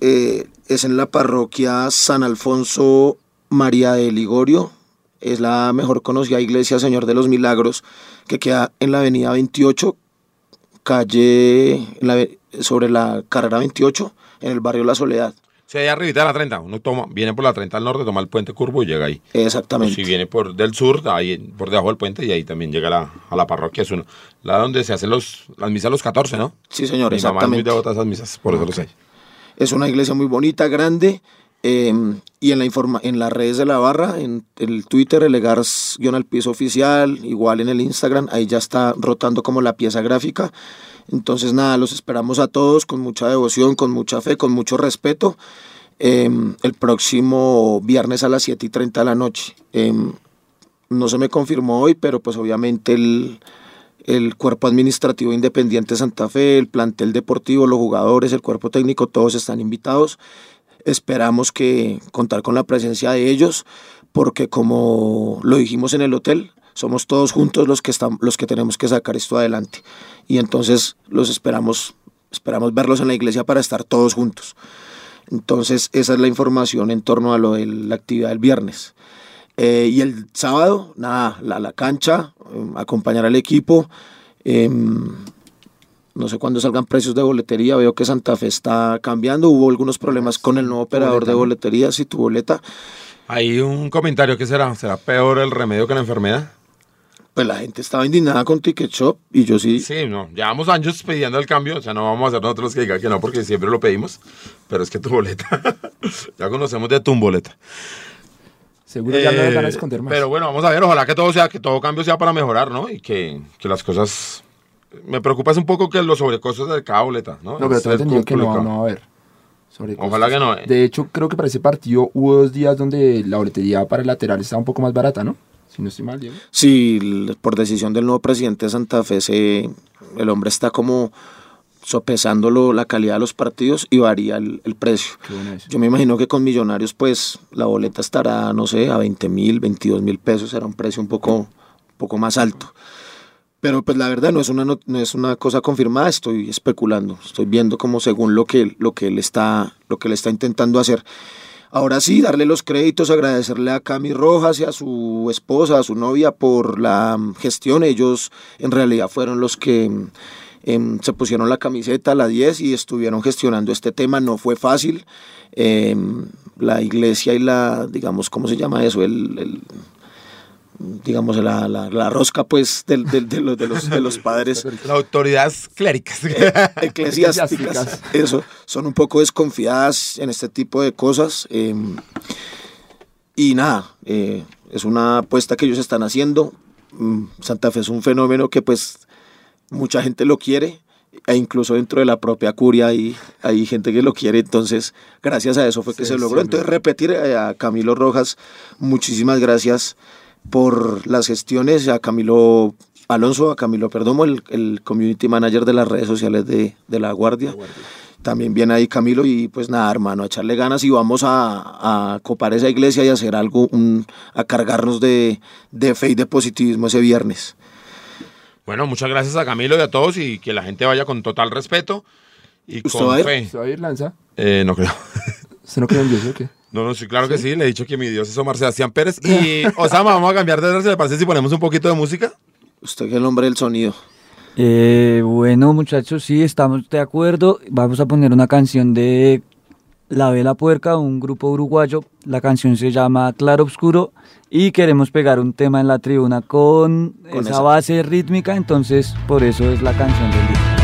Eh, es en la parroquia San Alfonso María de Ligorio. Es la mejor conocida iglesia Señor de los Milagros que queda en la avenida 28, calle la sobre la carrera 28, en el barrio La Soledad. Si ahí arribita de la 30, uno toma, viene por la 30 al norte, toma el puente curvo y llega ahí. O Exactamente. si viene por del sur, ahí por debajo del puente y ahí también llega a la, a la parroquia. Es uno, la donde se hacen los, las misas los 14, ¿no? Sí, señor, Mi mamá es muy exactamente. devota a esas misas, por eso lo sé. Es una iglesia muy bonita, grande. Eh, y en, la informa en las redes de la barra, en el Twitter, el Egars guion al piso oficial, igual en el Instagram, ahí ya está rotando como la pieza gráfica. Entonces, nada, los esperamos a todos con mucha devoción, con mucha fe, con mucho respeto. eh, el próximo viernes a las 7 y 30 de la noche. Eh, no se me confirmó hoy, pero pues obviamente el, el cuerpo administrativo independiente de Santa Fe, el plantel deportivo, los jugadores, el cuerpo técnico, todos están invitados. Esperamos que contar con la presencia de ellos, porque como lo dijimos en el hotel, somos todos juntos los que estamos, los que tenemos que sacar esto adelante. Y entonces los esperamos, esperamos verlos en la iglesia para estar todos juntos. Entonces esa es la información en torno a lo de la actividad del viernes. Eh, y el sábado, nada, la, la cancha, eh, acompañar al equipo. eh, no sé cuándo salgan precios de boletería. Veo que Santa Fe está cambiando. Hubo algunos problemas con el nuevo operador de boletería. Si tu boleta, Hay un comentario que será, será peor el remedio que la enfermedad. pues la gente estaba indignada con Ticket Shop y yo sí. Sí, no, llevamos años pidiendo el cambio, o sea, no vamos a ser nosotros los que digan que no, porque siempre lo pedimos, pero es que tu boleta, [laughs] ya conocemos de tu boleta. Seguro ya no Eh, van a esconder más. Pero bueno, vamos a ver, ojalá que todo sea, que todo cambio sea para mejorar, ¿no? Y que, que las cosas... Me preocupa es un poco que los sobrecostos de cada boleta, ¿no? no, pero tengo entendido que no, no va a haber. Ojalá que no. eh. De hecho, creo que para ese partido hubo dos días donde la boletería para el lateral estaba un poco más barata, ¿no? Si no estoy mal, Diego. Sí, por decisión del nuevo presidente de Santa Fe, se, el hombre está como sopesándolo la calidad de los partidos y varía el, el precio. Qué bueno eso. Yo me imagino que con Millonarios, pues la boleta estará, no sé, a 20 mil, 22 mil pesos, será un precio un poco, un poco más alto. Pero pues la verdad no es una, no, no es una cosa confirmada, estoy especulando, estoy viendo como según lo que, lo que, él, está, lo que él está intentando hacer. Ahora sí, darle los créditos, agradecerle a Cami Rojas y a su esposa, a su novia por la mm, gestión. Ellos en realidad fueron los que mm, em, se pusieron la camiseta, la 10, y estuvieron gestionando este tema. No fue fácil. Em, la iglesia y la, digamos, ¿cómo se llama eso? El- digamos, la, la- la rosca, pues, del- del- de, los, de, los, de los padres [laughs] Las autoridades cléricas. eclesiásticas, Eclesiásticas. eso, son un poco desconfiadas en este tipo de cosas. eh, y nada, eh, es una apuesta que ellos están haciendo. Mm, Santa Fe es un fenómeno que pues mucha gente lo quiere e incluso dentro de la propia curia hay, hay gente que lo quiere, entonces gracias a eso fue que Sí, se logró. sí, Entonces repetir eh, a Camilo Rojas, muchísimas gracias por las gestiones, a Camilo Alonso, a Camilo Perdomo, el, el community manager de las redes sociales de, de La Guardia. También viene ahí Camilo y pues nada, hermano, a echarle ganas y vamos a, a copar esa iglesia y hacer algo, un- a cargarnos de, de fe y de positivismo ese viernes. Bueno, muchas gracias a Camilo y a todos y que la gente vaya con total respeto. y ¿Usted con va a ir? fe. ¿Se va a ir lanza? Eh, no creo. [laughs] ¿Usted no cree en Dios o qué? No, no, sí, claro que sí. Le he dicho que mi Dios es Omar Sebastián Pérez. [laughs] Y, Osama, vamos a cambiar de ¿Se le parece si ponemos un poquito de música? Usted que es el hombre del sonido. Eh, bueno, muchachos, sí, estamos de acuerdo. Vamos a poner una canción de La Vela Puerca, un grupo uruguayo. La canción se llama Claro Obscuro y queremos pegar un tema en la tribuna con, Con esa esa. base rítmica, entonces por eso es la canción del día.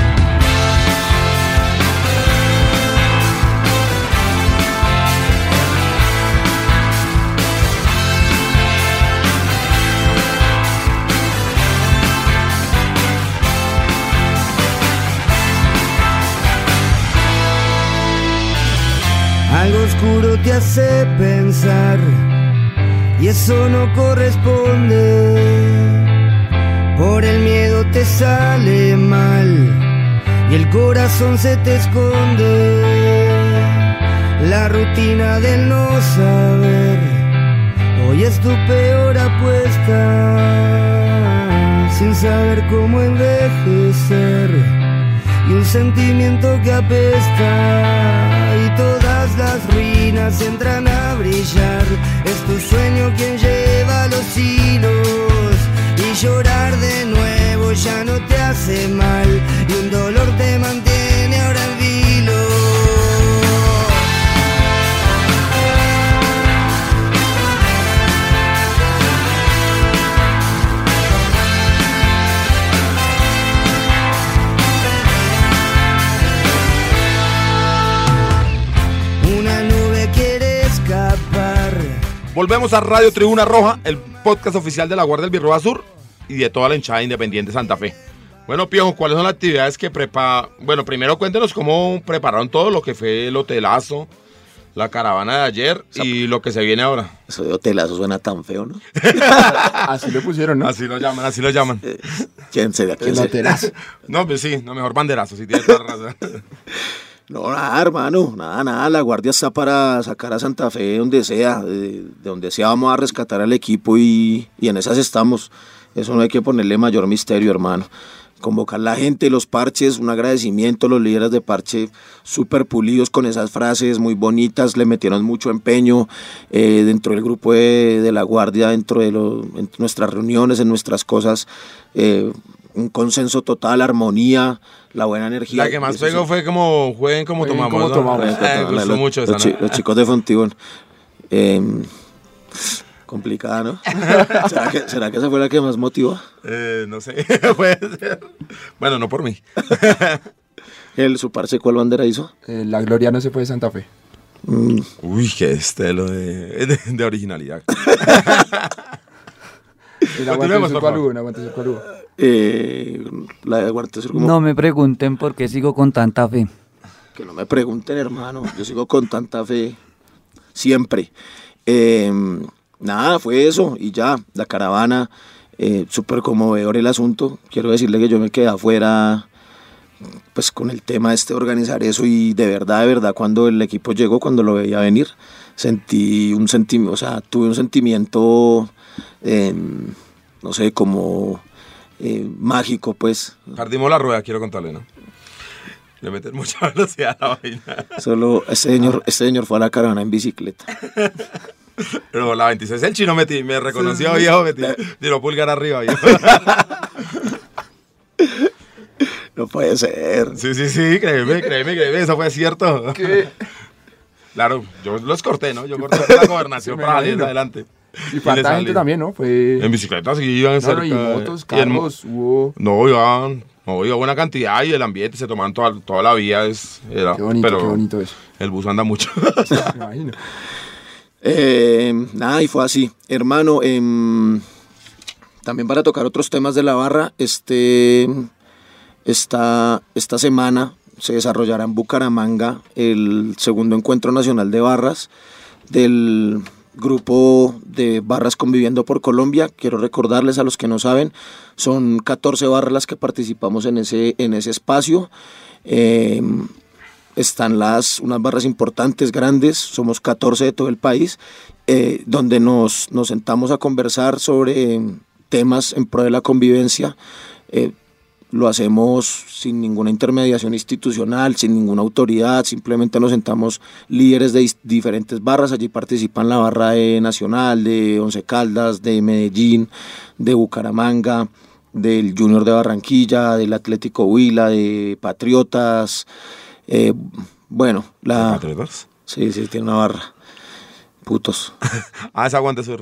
Algo oscuro te hace pensar y eso no corresponde. Por el miedo te sale mal y el corazón se te esconde. La rutina del no saber hoy es tu peor apuesta. Sin saber cómo envejecer y un sentimiento que apesta y las ruinas entran a brillar. Es tu sueño quien lleva los hilos y llorar de nuevo ya no te hace mal y un dolor te mantiene Volvemos a Radio Tribuna Roja, el podcast oficial de la Guardia del Birroba Sur y de toda la hinchada independiente Santa Fe. Bueno, Piojo, ¿cuáles son las actividades que prepara? Bueno, primero cuéntenos cómo prepararon todo lo que fue el hotelazo, la caravana de ayer y lo que se viene ahora. Eso de hotelazo suena tan feo, ¿no? [laughs] Así le pusieron, ¿no? Así lo llaman, así lo llaman. ¿Quién sería? ¿Quién El hotelazo. [laughs] No, pues sí, no, mejor banderazo, si tiene toda la razón. [laughs] No, nada, hermano, nada, nada. La guardia está para sacar a Santa Fe de donde sea. De, de donde sea vamos a rescatar al equipo y, en esas estamos. Eso no hay que ponerle mayor misterio, hermano. Convocar la gente, los parches, un agradecimiento a los líderes de parche súper pulidos con esas frases muy bonitas, le metieron mucho empeño eh, dentro del grupo de, la guardia, dentro de nuestras reuniones, en nuestras cosas. eh, un consenso total, armonía, la buena energía. La que más sí. pegó fue como jueguen como Jueguen tomamos. como ¿no? tomamos. [laughs] Eh, gustó los, mucho los esa, chi- ¿no? los chicos de Fontibón. Eh, complicada, ¿no? [laughs] ¿Será que, será que esa fue la que más motivó? Eh, no sé, [laughs] puede ser. Bueno, no por mí. El su parce, ¿cuál bandera hizo? Eh, la gloria no se fue de Santa Fe. Mm, Uy, qué estelo de, de, de originalidad. El aguante aguante eh, la de Guardia Sur, como No me pregunten por qué sigo con tanta fe. que no me pregunten, hermano. Yo sigo con tanta fe siempre. Eh, nada, fue eso y ya, la caravana, eh, súper conmovedor el asunto. Quiero decirle que yo me quedé afuera pues con el tema este de organizar eso y de verdad, de verdad, cuando el equipo llegó, cuando lo veía venir, sentí un sentimiento, o sea, tuve un sentimiento, eh, no sé, como eh, mágico, pues. Perdimos la rueda, quiero contarle, ¿no? Le meten mucha [laughs] velocidad a la vaina. Solo este señor, este señor fue a la caravana en bicicleta. Pero la 26, el chino metí, me reconoció, viejo, metí, tiró pulgar arriba, viejo. [laughs] No puede ser. Sí, sí, sí, créeme, créeme, créeme, eso fue cierto. Claro, yo los corté, ¿no? Yo corté [laughs] la gobernación me para salir adelante. Y falta gente también, ¿no? Fue... En bicicleta sí iban No, cerca. no, y motos, y carros, hubo... No, iban, no, iba buena cantidad y el ambiente se tomaban toda, toda la vía. Es, era, Qué bonito, pero qué bonito eso. el bus anda mucho. [laughs] Me imagino. Eh, nada, y fue así. Hermano, em, también para tocar otros temas de la barra, este, esta, esta semana se desarrollará en Bucaramanga el segundo encuentro nacional de barras del grupo de barras conviviendo por Colombia. Quiero recordarles a los que no saben, son 14 barras las que participamos en ese, en ese espacio. Em, están las unas barras importantes, grandes, somos 14 de todo el país, eh, donde nos, nos sentamos a conversar sobre temas en pro de la convivencia. Eh, lo hacemos sin ninguna intermediación institucional, sin ninguna autoridad, simplemente nos sentamos líderes de diferentes barras, allí participan la barra de Nacional, de Once Caldas, de Medellín, de Bucaramanga, del Junior de Barranquilla, del Atlético Huila, de Patriotas, eh, bueno, la... ¿Patriotas? Sí, sí, tiene una barra. Putos. [laughs] ah, esa aguanta su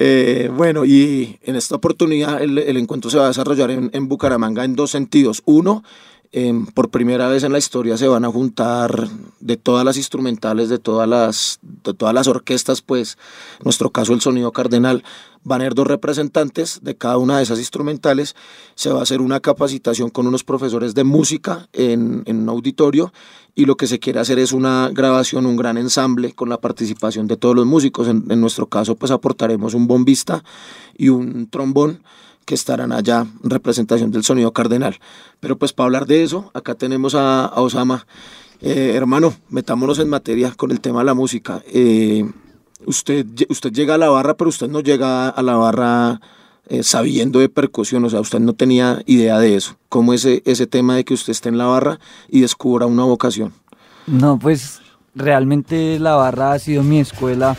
Eh, bueno, y en esta oportunidad el, encuentro se va a desarrollar en, Bucaramanga en dos sentidos. Uno, em, por primera vez en la historia se van a juntar de todas las instrumentales, de todas las, de todas las orquestas, pues, en nuestro caso el sonido cardenal, van a haber dos representantes de cada una de esas instrumentales. Se va a hacer una capacitación con unos profesores de música en, en un auditorio y lo que se quiere hacer es una grabación, un gran ensamble con la participación de todos los músicos. En, en nuestro caso, pues aportaremos un bombista y un trombón que estarán allá en representación del sonido cardenal. Pero pues para hablar de eso, acá tenemos a, Osama. Eh, hermano, metámonos en materia con el tema de la música. Eh, usted, usted llega a la barra, pero usted no llega a la barra eh, sabiendo de percusión, o sea, usted no tenía idea de eso. ¿Cómo es ese tema de que usted esté en la barra y descubra una vocación? No, pues realmente la barra ha sido mi escuela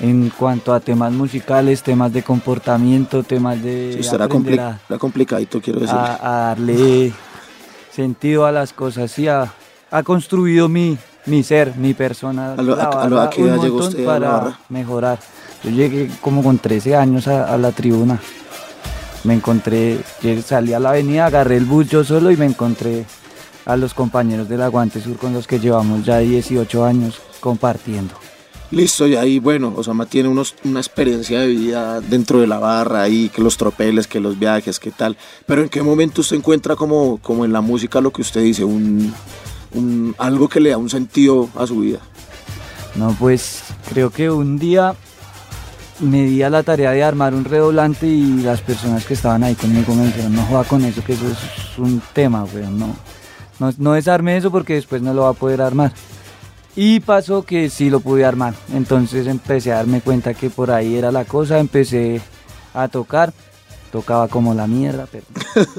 en cuanto a temas musicales, temas de comportamiento, temas de... Sí, será complicadito, quiero decir. A, darle sentido a las cosas, y ha, ha construido mi, mi ser, mi persona. ¿A, lo, a, qué edad llegó usted para mejorar. Yo llegué como con 13 años a, la tribuna. Me encontré, salí a la avenida, agarré el bus yo solo y me encontré a los compañeros del Aguante Sur con los que llevamos ya 18 años compartiendo. Listo, y ahí, bueno, Osama tiene unos, una experiencia de vida dentro de la barra, ahí, que los tropeles, que los viajes, qué tal. Pero ¿en qué momento usted encuentra como, como en la música lo que usted dice, un, algo que le da un sentido a su vida? No, pues creo que un día me di a la tarea de armar un redoblante y las personas que estaban ahí conmigo me dijeron, no juega con eso, que eso es un tema, weón, no, no, no desarme eso porque después no lo va a poder armar. Y pasó que sí lo pude armar, entonces empecé a darme cuenta que por ahí era la cosa, empecé a tocar, tocaba como la mierda, pero... [laughs]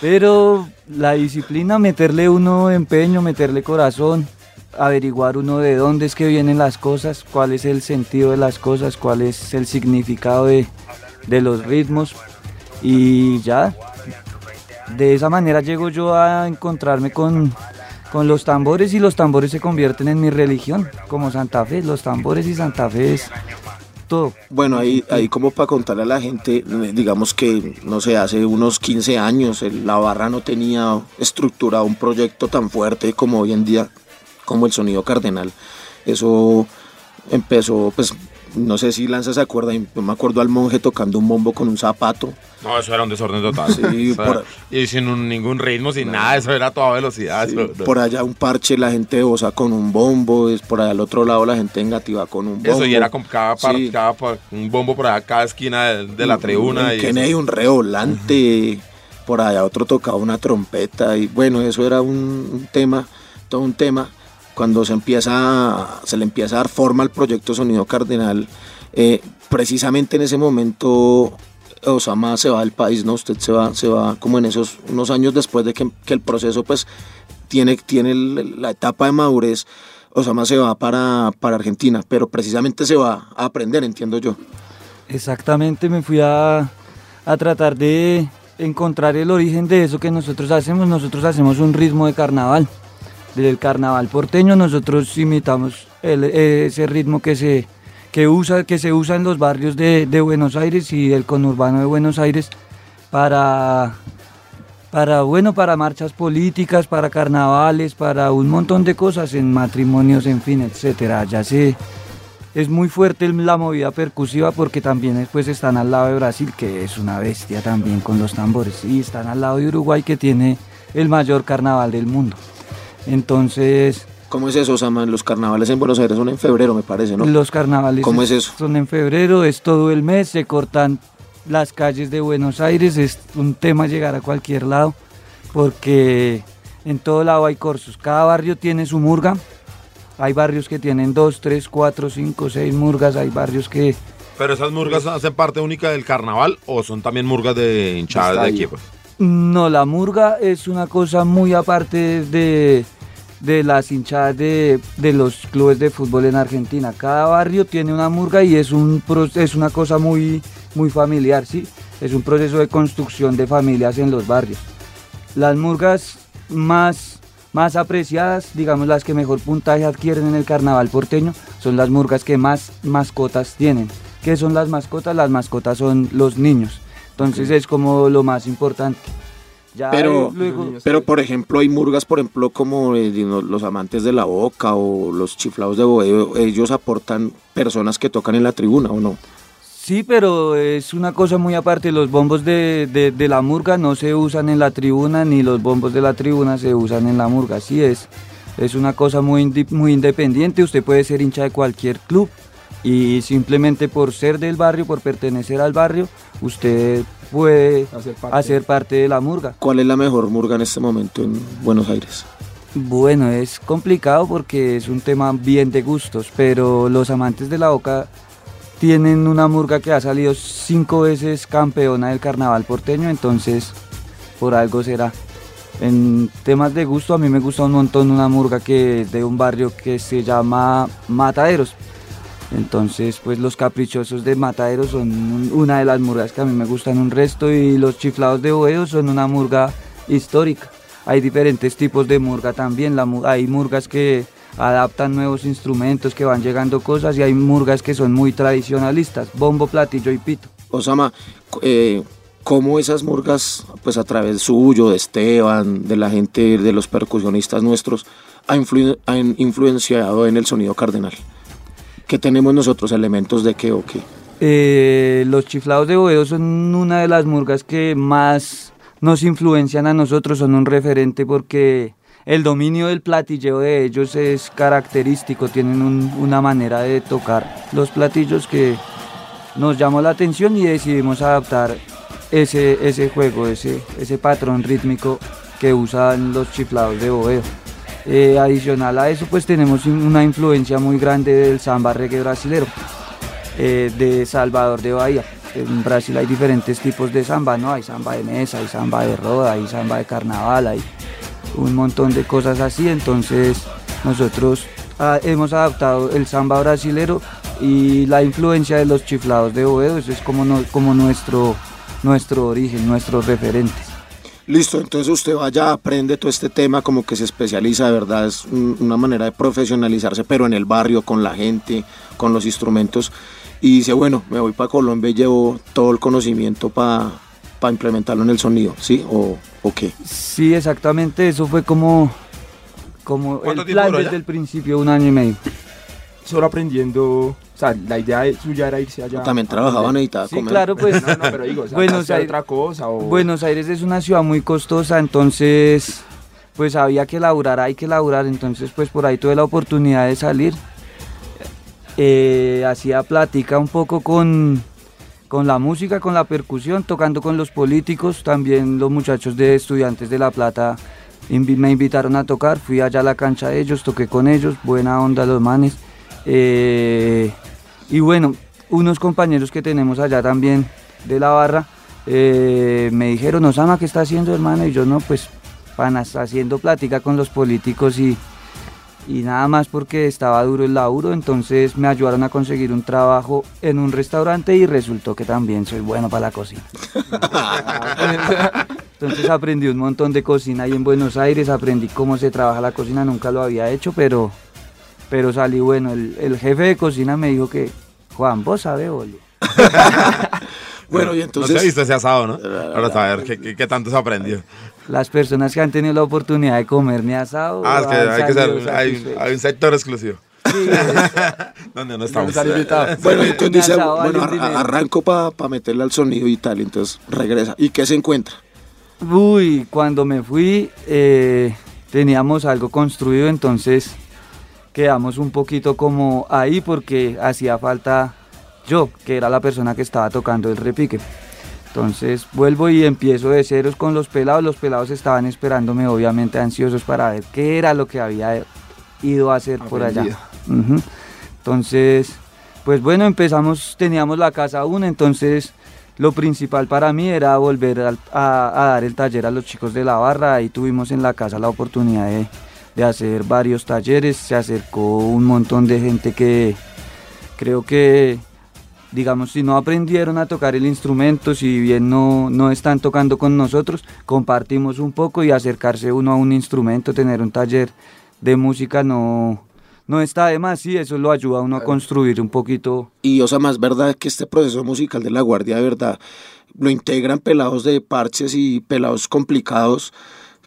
Pero la disciplina, meterle uno empeño, meterle corazón, averiguar uno de dónde es que vienen las cosas, cuál es el sentido de las cosas, cuál es el significado de, los ritmos. Y ya, de esa manera llego yo a encontrarme con, con los tambores y los tambores se convierten en mi religión, como Santa Fe, los tambores y Santa Fe es bueno, ahí, ahí como para contarle a la gente, digamos que, no sé, hace unos 15 años la barra no tenía estructurado un proyecto tan fuerte como hoy en día, como el sonido cardenal. Eso empezó, pues, no sé si Lanza se acuerda, yo me acuerdo al monje tocando un bombo con un zapato. No, eso era un desorden total. Sí, [laughs] y sin ningún ritmo, sin nada, eso era a toda velocidad. Por allá un parche, la gente osa con un bombo, es por allá al otro lado la gente negativa con un bombo. Eso, y era con cada, un bombo por allá, cada esquina de, la tribuna. y hay un revolante, por allá otro tocaba una trompeta, y bueno, eso era un, tema, todo un tema. Cuando se le empieza a dar forma al proyecto Sonido Cardenal, eh, precisamente en ese momento Osama se va del país, ¿no? Usted se va, se va como en esos unos años después de que, el proceso pues tiene, tiene la etapa de madurez, Osama se va para, para Argentina, pero precisamente se va a aprender, entiendo yo. Exactamente, me fui a, a tratar de encontrar el origen de eso que nosotros hacemos. Nosotros hacemos un ritmo de carnaval. Del carnaval porteño nosotros imitamos ese ritmo que se, que, usa, que se usa en los barrios de, Buenos Aires y del conurbano de Buenos Aires para, para, bueno, para marchas políticas, para carnavales, para un montón de cosas, en matrimonios, en fin, etcétera. Ya sé, es muy fuerte la movida percusiva porque también después están al lado de Brasil, que es una bestia también con los tambores, y están al lado de Uruguay, que tiene el mayor carnaval del mundo. Entonces, ¿Cómo es eso, Osama? Los carnavales en Buenos Aires son en febrero, me parece, ¿no? Los carnavales ¿Cómo es eso? son en febrero, es todo el mes, se cortan las calles de Buenos Aires, es un tema llegar a cualquier lado, porque en todo lado hay corsos, cada barrio tiene su murga, hay barrios que tienen dos, tres, cuatro, cinco, seis murgas, hay barrios que ¿Pero esas murgas hacen parte única del carnaval o son también murgas de hinchadas de estadio. No, la murga es una cosa muy aparte de, de las hinchadas de, de los clubes de fútbol en Argentina. Cada barrio tiene una murga y es, un, es una cosa muy, muy familiar, ¿sí? Es un proceso de construcción de familias en los barrios. Las murgas más, más apreciadas, digamos las que mejor puntaje adquieren en el carnaval porteño, son las murgas que más mascotas tienen. ¿Qué son las mascotas? Las mascotas son los niños. Entonces es como lo más importante. Ya Pero, luego, pero por ejemplo, hay murgas, por ejemplo, como eh, los amantes de la boca o los chiflados de boheo, ellos aportan personas que tocan en la tribuna, ¿o no? Sí, pero es una cosa muy aparte. Los bombos de, de- de la murga no se usan en la tribuna, ni los bombos de la tribuna se usan en la murga. Así es. Es una cosa muy, muy independiente. Usted puede ser hincha de cualquier club y simplemente por ser del barrio, por pertenecer al barrio, usted puede Hacer parte. hacer parte de la murga. ¿Cuál es la mejor murga en este momento en Buenos Aires? Bueno, es complicado porque es un tema bien de gustos, pero los amantes de la boca tienen una murga que ha salido cinco veces campeona del carnaval porteño, entonces por algo será. En temas de gusto, a mí me gusta un montón una murga que es de un barrio que se llama Mataderos. Entonces, pues los caprichosos de Mataderos son un- una de las murgas que a mí me gustan un resto y los chiflados de Boedo son una murga histórica. Hay diferentes tipos de murga también. Hay murgas que adaptan nuevos instrumentos, que van llegando cosas y hay murgas que son muy tradicionalistas, bombo, platillo y pito. Osama, eh, ¿cómo esas murgas, pues a través suyo, de Esteban, de la gente, de los percusionistas nuestros, han influenciado en el sonido cardenal? ¿Qué tenemos nosotros? ¿Elementos de qué o qué? Eh, los chiflados de Boedo son una de las murgas que más nos influencian a nosotros, son un referente porque el dominio del platilleo de ellos es característico, tienen un- una manera de tocar los platillos que nos llamó la atención y decidimos adaptar ese, ese juego, ese, ese patrón rítmico que usan los chiflados de Boedo. Eh, adicional a eso, pues tenemos una influencia muy grande del samba reggae brasilero eh, de Salvador de Bahía. En Brasil hay diferentes tipos de samba, ¿no? Hay samba de mesa, hay samba de roda, hay samba de carnaval, hay un montón de cosas así. Entonces nosotros ah, hemos adaptado el samba brasilero y la influencia de los chiflados de Boedo, es como, como nuestro, nuestro origen, nuestros referentes. Listo, entonces usted vaya, aprende todo este tema, como que se especializa, de verdad, es un- una manera de profesionalizarse, pero en el barrio, con la gente, con los instrumentos. Y dice, bueno, me voy para Colombia y llevo todo el conocimiento para implementarlo en el sonido, ¿sí? ¿O, o qué? Sí, exactamente, eso fue como, como ¿Cuánto el plan desde allá? el principio, un año y medio. Solo aprendiendo, o sea, la idea de- suya era irse allá. También a trabajaba, aprender. necesitaba Sí, comer. claro, pues [laughs] No, no, pero digo, o sea, Buenos Aires- otra cosa o... Buenos Aires es una ciudad muy costosa, entonces pues había que laburar, hay que laburar, entonces pues por ahí tuve la oportunidad de salir. Eh, hacía plática un poco con, con la música, con la percusión, tocando con los políticos, también los muchachos de Estudiantes de La Plata me invitaron a tocar, fui allá a la cancha de ellos, toqué con ellos, buena onda los manes. Eh, y bueno, unos compañeros que tenemos allá también de la barra eh, me dijeron, Osama, ¿qué está haciendo hermano? Y yo no, pues panas, haciendo plática con los políticos y, y nada más porque estaba duro el laburo, entonces me ayudaron a conseguir un trabajo en un restaurante y resultó que también soy bueno para la cocina. [laughs] Entonces aprendí un montón de cocina ahí en Buenos Aires, aprendí cómo se trabaja la cocina, nunca lo había hecho, pero, pero salí bueno. El, el jefe de cocina me dijo que, Juan, vos sabés, boludo. [laughs] Bueno, y No entonces... se ha visto ese asado, ¿no? Para saber qué, qué- qué tanto se aprendió. Las personas que han tenido la oportunidad de comer mi asado. Ah, es que hay que ser, hay, un sector exclusivo. Sí, Donde [laughs] no estamos. [laughs] Bueno, entonces dice, bueno, arranco para meterle al sonido y tal, entonces regresa. ¿Y qué se encuentra? Uy, cuando me fui eh, teníamos algo construido, entonces quedamos un poquito como ahí porque hacía falta yo, que era la persona que estaba tocando el repique. Entonces vuelvo y empiezo de ceros con los pelados. Los pelados estaban esperándome, obviamente ansiosos para ver qué era lo que había ido a hacer por allá. Entonces pues bueno, empezamos, teníamos la casa aún, entonces lo principal para mí era volver a, a dar el taller a los chicos de la barra. y tuvimos en la casa la oportunidad de, de hacer varios talleres. Se acercó un montón de gente que creo que, digamos, si no aprendieron a tocar el instrumento, si bien no, no están tocando con nosotros, compartimos un poco y acercarse uno a un instrumento, tener un taller de música no, no está de más, sí, eso lo ayuda a uno a construir un poquito Y, o sea, más verdad que este proceso musical de la Guardia, de verdad, lo integran pelados de parches y pelados complicados,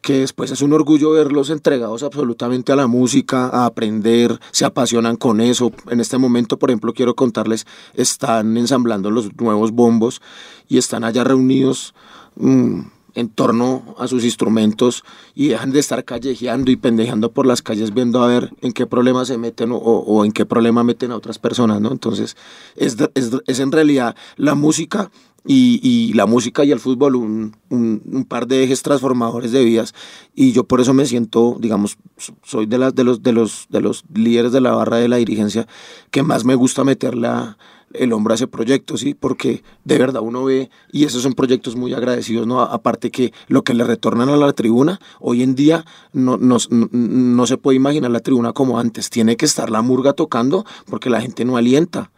que después es un orgullo verlos entregados absolutamente a la música, a aprender, se apasionan con eso. En este momento, por ejemplo, quiero contarles, están ensamblando los nuevos bombos y están allá reunidos. mm, en torno a sus instrumentos y dejan de estar callejeando y pendejeando por las calles viendo a ver en qué problema se meten o, en qué problema meten a otras personas, ¿no? Entonces, es, es en realidad la música y, la música y el fútbol un, par de ejes transformadores de vidas y yo por eso me siento, digamos, so- soy de, de, los, de, los, de los líderes de la barra de la dirigencia que más me gusta meterle a- el hombre a ese proyecto, ¿sí? Porque de verdad uno ve, y esos son proyectos muy agradecidos, ¿no? Aparte que lo que le retornan a la tribuna, hoy en día no se puede imaginar la tribuna como antes, tiene que estar la murga tocando porque la gente no alienta.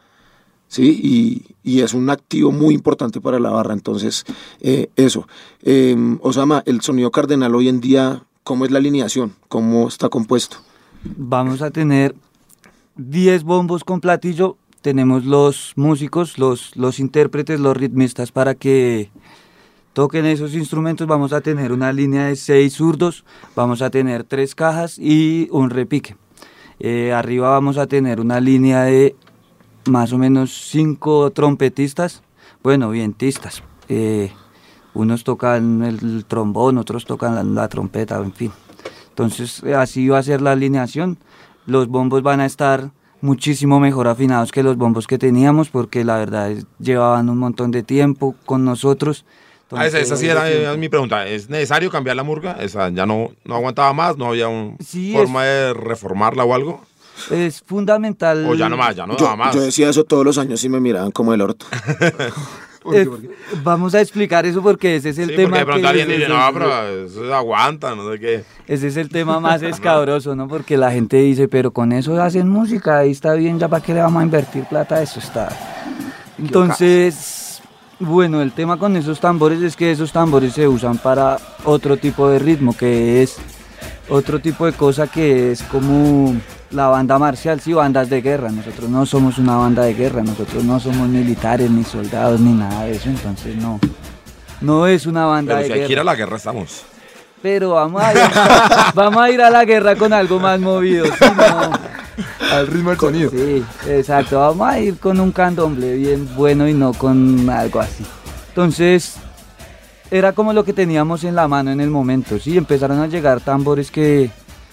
¿Sí? Y, y es un activo muy importante para la barra. Entonces, eh, eso. Eh, Osama, el sonido cardenal hoy en día, ¿cómo es la alineación? ¿Cómo está compuesto? Vamos a tener 10 bombos con platillo. Tenemos los músicos, los, los intérpretes, los ritmistas para que toquen esos instrumentos. Vamos a tener una línea de 6 zurdos, vamos a tener 3 cajas y un repique. Eh, arriba vamos a tener una línea de más o menos 5 trompetistas, bueno, vientistas. Eh, unos tocan el trombón, otros tocan la, la trompeta, en fin. Entonces así va a ser la alineación. Los bombos van a estar muchísimo mejor afinados que los bombos que teníamos porque la verdad es- llevaban un montón de tiempo con nosotros. Ah, esa, esa sí era, era mi pregunta. ¿Es necesario cambiar la murga? Esa ya no, no aguantaba más, no había una Sí, forma de reformarla o algo. Es fundamental. O ya no más, ya no yo, más. yo decía eso todos los años y me miraban como el orto. [laughs] Eh, vamos a explicar eso porque ese es el Sí, tema. porque de pronto que- alguien dice, no, pero eso aguanta, no sé qué. Ese es el tema [laughs] más escabroso, ¿no? Porque la gente dice, pero con eso hacen música, ahí está bien, ya para qué le vamos a invertir plata, eso está. Entonces, bueno, el tema con esos tambores es que esos tambores se usan para otro tipo de ritmo, que es otro tipo de cosa que es como la banda marcial, sí, bandas de guerra. Nosotros no somos una banda de guerra, nosotros no somos militares, ni soldados, ni nada de eso, entonces no. No es una banda Pero de si hay guerra que ir a la guerra estamos. pero vamos a ir, [laughs] vamos a, ir a la guerra con algo más movido. ¿sí? No. [laughs] Al ritmo del sonido. Sí, exacto. Vamos a ir con un candomblé bien bueno y no con algo así. Entonces, era como lo que teníamos en la mano en el momento. Sí, empezaron a llegar tambores que,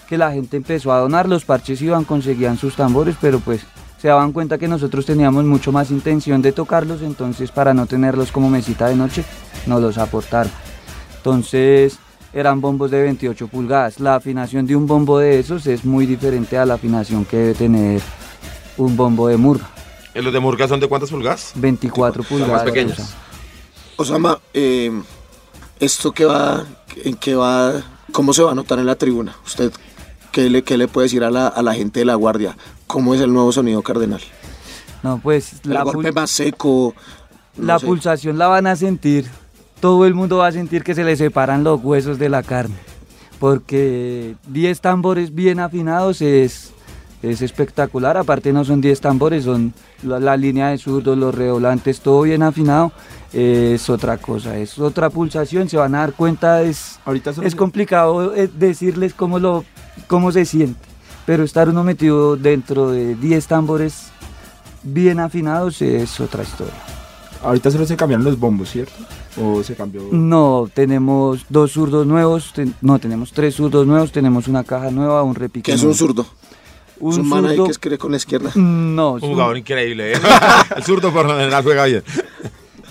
que la gente empezó a donar. Los parches iban, conseguían sus tambores, pero pues se daban cuenta que nosotros teníamos mucho más intención de tocarlos. Entonces, para no tenerlos como mesita de noche, nos los aportaron. Entonces eran bombos de 28 pulgadas. La afinación de un bombo de esos es muy diferente a la afinación que debe tener un bombo de murga. ¿Y ¿Los de murga son de cuántas pulgadas? 24 Son pulgadas. más pequeños. Osama, eh, ¿esto qué va, en qué va, cómo se va a notar en la tribuna? ¿Usted qué le, qué le puede decir a la, a la gente de la guardia? ¿Cómo es el nuevo sonido cardenal? No, pues ¿El la, golpe más seco? no la sé. pulsación la van a sentir. Todo el mundo va a sentir que se le separan los huesos de la carne. Porque 10 tambores bien afinados es, es espectacular. Aparte no son 10 tambores, son la, la línea de zurdos, los redoblantes, todo bien afinado. Es otra cosa, es otra pulsación. Se van a dar cuenta, es, Ahorita es complicado eh, decirles cómo, lo, cómo se siente. Pero estar uno metido dentro de 10 tambores bien afinados es otra historia. Ahorita solo se cambiaron los bombos, ¿cierto? O se cambió. No, tenemos dos zurdos nuevos, ten- no, tenemos tres zurdos nuevos, tenemos una caja nueva, un repique. ¿Qué es un zurdo? Un es un man ahí que escribe con la izquierda. [laughs] No, Un jugador increíble, ¿eh? [laughs] El zurdo por lo general juega bien.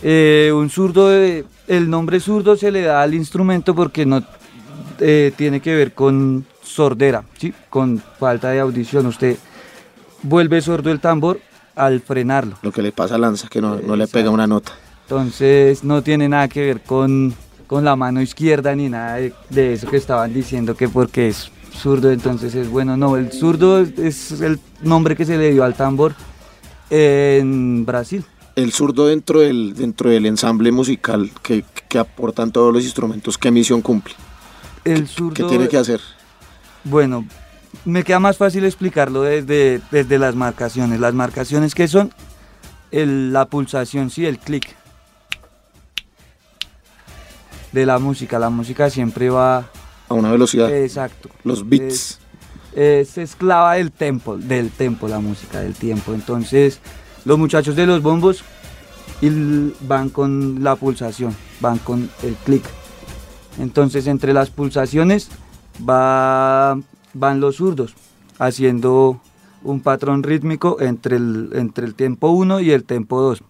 eh, un zurdo, de- el nombre zurdo se le da al instrumento porque no eh, tiene que ver con sordera, ¿sí? con falta de audición. Usted vuelve sordo el tambor al frenarlo. Lo que le pasa a Lanza, que no, no le pega una nota. Entonces no tiene nada que ver con, con la mano izquierda ni nada de, de eso que estaban diciendo que porque es zurdo entonces es bueno. No, el zurdo es el nombre que se le dio al tambor en Brasil. El zurdo dentro del, dentro del ensamble musical que, que aportan todos los instrumentos, ¿qué misión cumple? El ¿Qué zurdo, tiene que hacer? Bueno, me queda más fácil explicarlo desde, desde las marcaciones. Las marcaciones que son el- la pulsación, sí, el clic de la música. La música siempre va A una velocidad. exacto. los beats. Es esclava del tempo, del tempo, la música, del tiempo. Entonces, los muchachos de los bombos van con la pulsación, van con el clic. Entonces, entre las pulsaciones va- van los zurdos, haciendo un patrón rítmico entre el, entre el tiempo 1 y el tiempo 2.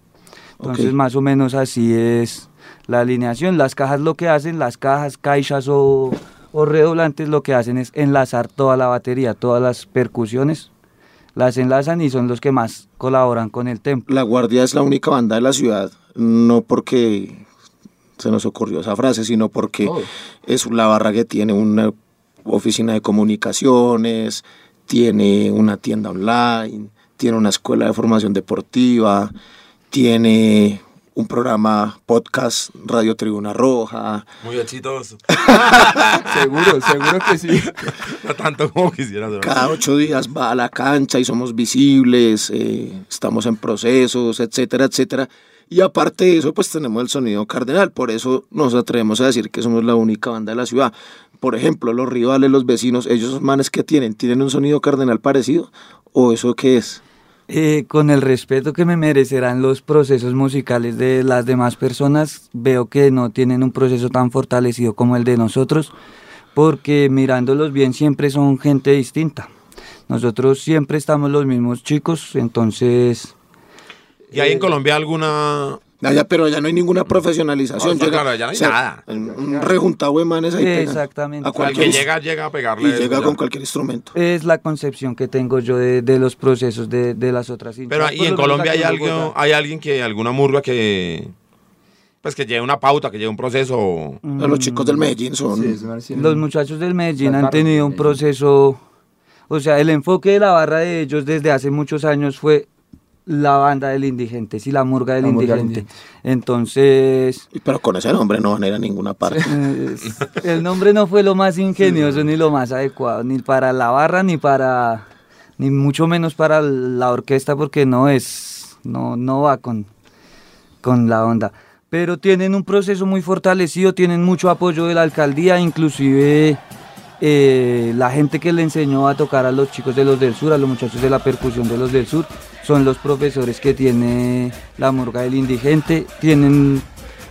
Entonces, más o menos así es la alineación. Las cajas lo que hacen, las cajas, caixas o, o redoblantes lo que hacen es enlazar toda la batería, todas las percusiones, las enlazan y son los que más colaboran con el tempo. La Guardia es la única banda de la ciudad, no porque se nos ocurrió esa frase, sino porque Oh. es la barra que tiene una oficina de comunicaciones, tiene una tienda online, tiene una escuela de formación deportiva, tiene un programa podcast Radio Tribuna Roja. Muy exitoso. [laughs] Seguro, seguro que sí. [laughs] No tanto como quisiera. ¿no? Cada ocho días va a la cancha y somos visibles, eh, estamos en procesos, etcétera, etcétera. Y aparte de eso, pues tenemos el sonido cardenal. Por eso nos atrevemos a decir que somos la única banda de la ciudad. Por ejemplo, los rivales, los vecinos, ellos manes que tienen, ¿tienen un sonido cardenal parecido? ¿O eso qué es? Eh, con el respeto que me merecerán los procesos musicales de las demás personas, veo que no tienen un proceso tan fortalecido como el de nosotros, porque mirándolos bien siempre son gente distinta. Nosotros siempre estamos los mismos chicos, entonces ¿Y hay en Colombia alguna Allá, pero allá no hay ninguna profesionalización. No, claro, allá no hay nada. Un un rejuntado de manes ahí Exactamente. A El cualquier que llega, llega a pegarle. y llega ya. con cualquier instrumento. es la concepción que tengo yo de, de los procesos de, de las otras Pero hinchadas. y en Colombia hay algo, hay alguien que, alguna murga que pues que lleve una pauta, que lleve un proceso. Los chicos del Medellín son... Sí, Los muchachos del Medellín han tenido un proceso, o sea, el enfoque de la barra de ellos desde hace muchos años fue la banda del indigente, sí, la murga del La murga del indigente. Entonces, Pero con ese nombre no van a ir a ninguna parte. [laughs] el nombre no fue lo más ingenioso ni lo más adecuado, ni para la barra, ni para, ni mucho menos para la orquesta, porque no es, no, no va con, con la onda. Pero tienen un proceso muy fortalecido, tienen mucho apoyo de la alcaldía, inclusive eh, la gente que le enseñó a tocar a los chicos de los del sur, a los muchachos de la percusión de los del sur, son los profesores que tiene la murga del indigente, tienen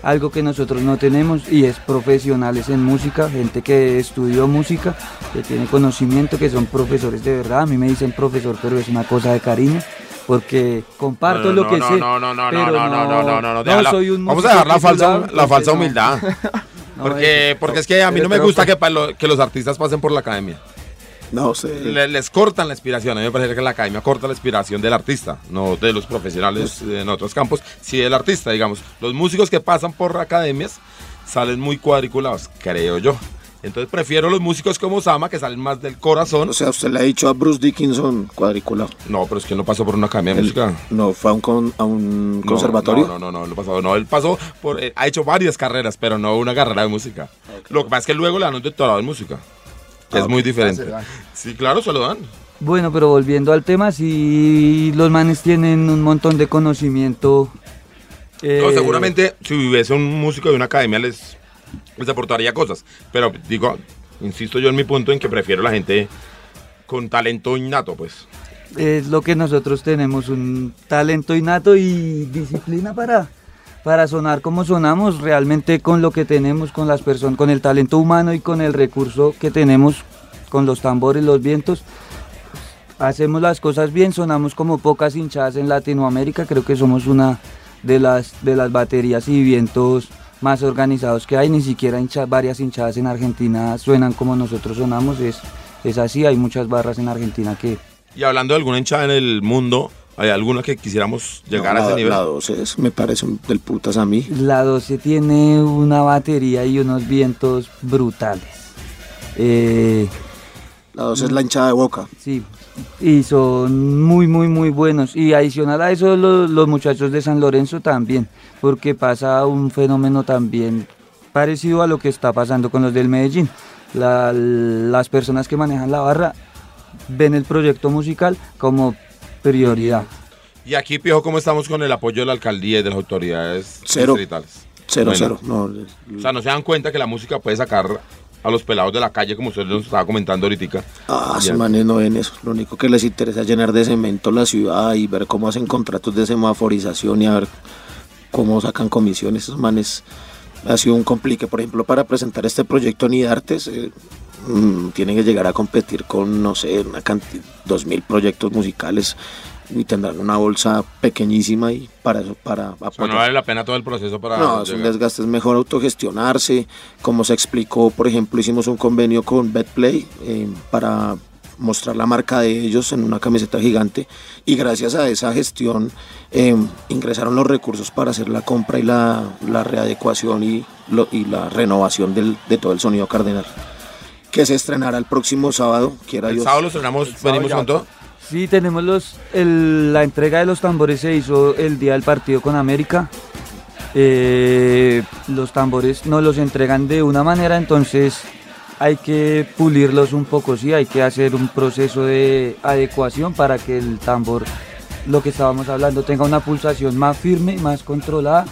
algo que nosotros no tenemos y es profesionales en música, gente que estudió música, que tiene conocimiento, que son profesores de verdad. A mí me dicen profesor, pero es una cosa de cariño, porque comparto No, no, lo que no, sé. no, no, no, pero no, no, no, no, no, no déjala. soy un Vamos a dejar la falsa, la falsa no. humildad. [laughs] Porque, porque es que a mí no me gusta que, lo- que los artistas pasen por la academia. No sé. Le- les cortan la inspiración. A mí me parece que la academia corta la inspiración del artista, no de los profesionales en otros campos, sí del artista, digamos. Los músicos que pasan por academias salen muy cuadriculados, creo yo. Entonces prefiero los músicos como Sama, que salen más del corazón. O sea, usted le ha dicho a Bruce Dickinson cuadriculado. No, pero es que él no pasó por una academia de música. no fue a un, con- a un No, conservatorio. No, no, no, no, no pasó. No, él pasó por. eh, ha hecho varias carreras, pero no una carrera de música. Lo que pasa es que luego le dan un doctorado en música, que Ah, es muy diferente. Ah. Sí, claro, se lo dan. Bueno, pero volviendo al tema, sí, los manes tienen un montón de conocimiento. No, eh, seguramente si hubiese un músico de una academia les, les aportaría cosas. Pero digo, insisto yo en mi punto en que prefiero la gente con talento innato, pues. Es lo que nosotros tenemos, un talento innato y disciplina para, para sonar como sonamos, realmente con lo que tenemos, con las personas, con el talento humano y con el recurso que tenemos, con los tambores, los vientos. Hacemos las cosas bien, sonamos como pocas hinchadas en Latinoamérica, creo que somos una de las, de las baterías y vientos más organizados que hay, ni siquiera hincha- varias hinchadas en Argentina suenan como nosotros sonamos, es, es así, hay muchas barras en Argentina que, Y hablando de alguna hinchada en el mundo, ¿Hay alguna que quisiéramos llegar No, a ese la, nivel? La 12 es- me parece un- del putas a mí. La 12 tiene una batería y unos vientos brutales. Eh, La 12 es la hinchada de boca. sí, y son muy, muy, muy buenos. Y adicional a eso, los, los muchachos de San Lorenzo también, porque pasa un fenómeno también parecido a lo que está pasando con los del Medellín. La- las personas que manejan la barra ven el proyecto musical como prioridad. Y aquí, Piojo, ¿cómo estamos con el apoyo de la alcaldía y de las autoridades Cero. distritales? Cero, Bueno. cero. No, O sea, no se dan cuenta que la música puede sacar a los pelados de la calle, como usted nos estaba comentando ahorita. Ah, esos manes no ven eso. Lo único que les interesa es llenar de cemento la ciudad y ver cómo hacen contratos de semaforización y a ver cómo sacan comisiones. Esos manes ha sido un complique. Por ejemplo, para presentar este proyecto en IDARTES, eh, mm, tienen que llegar a competir con, no sé, una cantidad, dos mil proyectos musicales y tendrán una bolsa pequeñísima y para eso, para O sea, apoyar. no vale la pena todo el proceso para No, es un desgaste, es mejor autogestionarse. Como se explicó, por ejemplo, hicimos un convenio con BetPlay eh, para mostrar la marca de ellos en una camiseta gigante y gracias a esa gestión eh, ingresaron los recursos para hacer la compra y la, la readecuación y, lo- y la renovación del- de todo el sonido cardenal que se estrenará el próximo sábado, quiera El Dios. sábado lo estrenamos, venimos con todo. Sí, tenemos los, la entrega de los tambores se hizo el día del partido con América. Eh, los tambores nos los entregan de una manera, entonces hay que pulirlos un poco, sí, hay que hacer un proceso de adecuación para que el tambor, lo que estábamos hablando, tenga una pulsación más firme, más controlada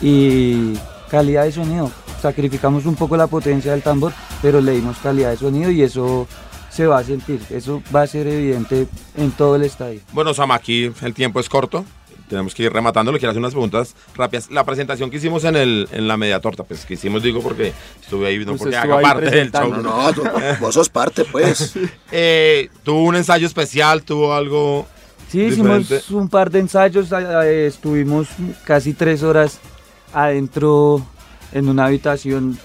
y calidad de sonido. Sacrificamos un poco la potencia del tambor, pero le dimos calidad de sonido y eso se va a sentir, eso va a ser evidente en todo el estadio. Bueno, Sam, aquí el tiempo es corto. Tenemos que ir rematando. Le quiero hacer unas preguntas rápidas. La presentación que hicimos en, el, en la media torta, pues que hicimos, digo, porque estuve ahí, no Usted porque haga parte del show. No, no, tú- vos sos parte, pues. [laughs] Eh, tuvo un ensayo especial, tuvo algo. Sí, hicimos Diferente. un par de ensayos, estuvimos casi tres horas adentro en una habitación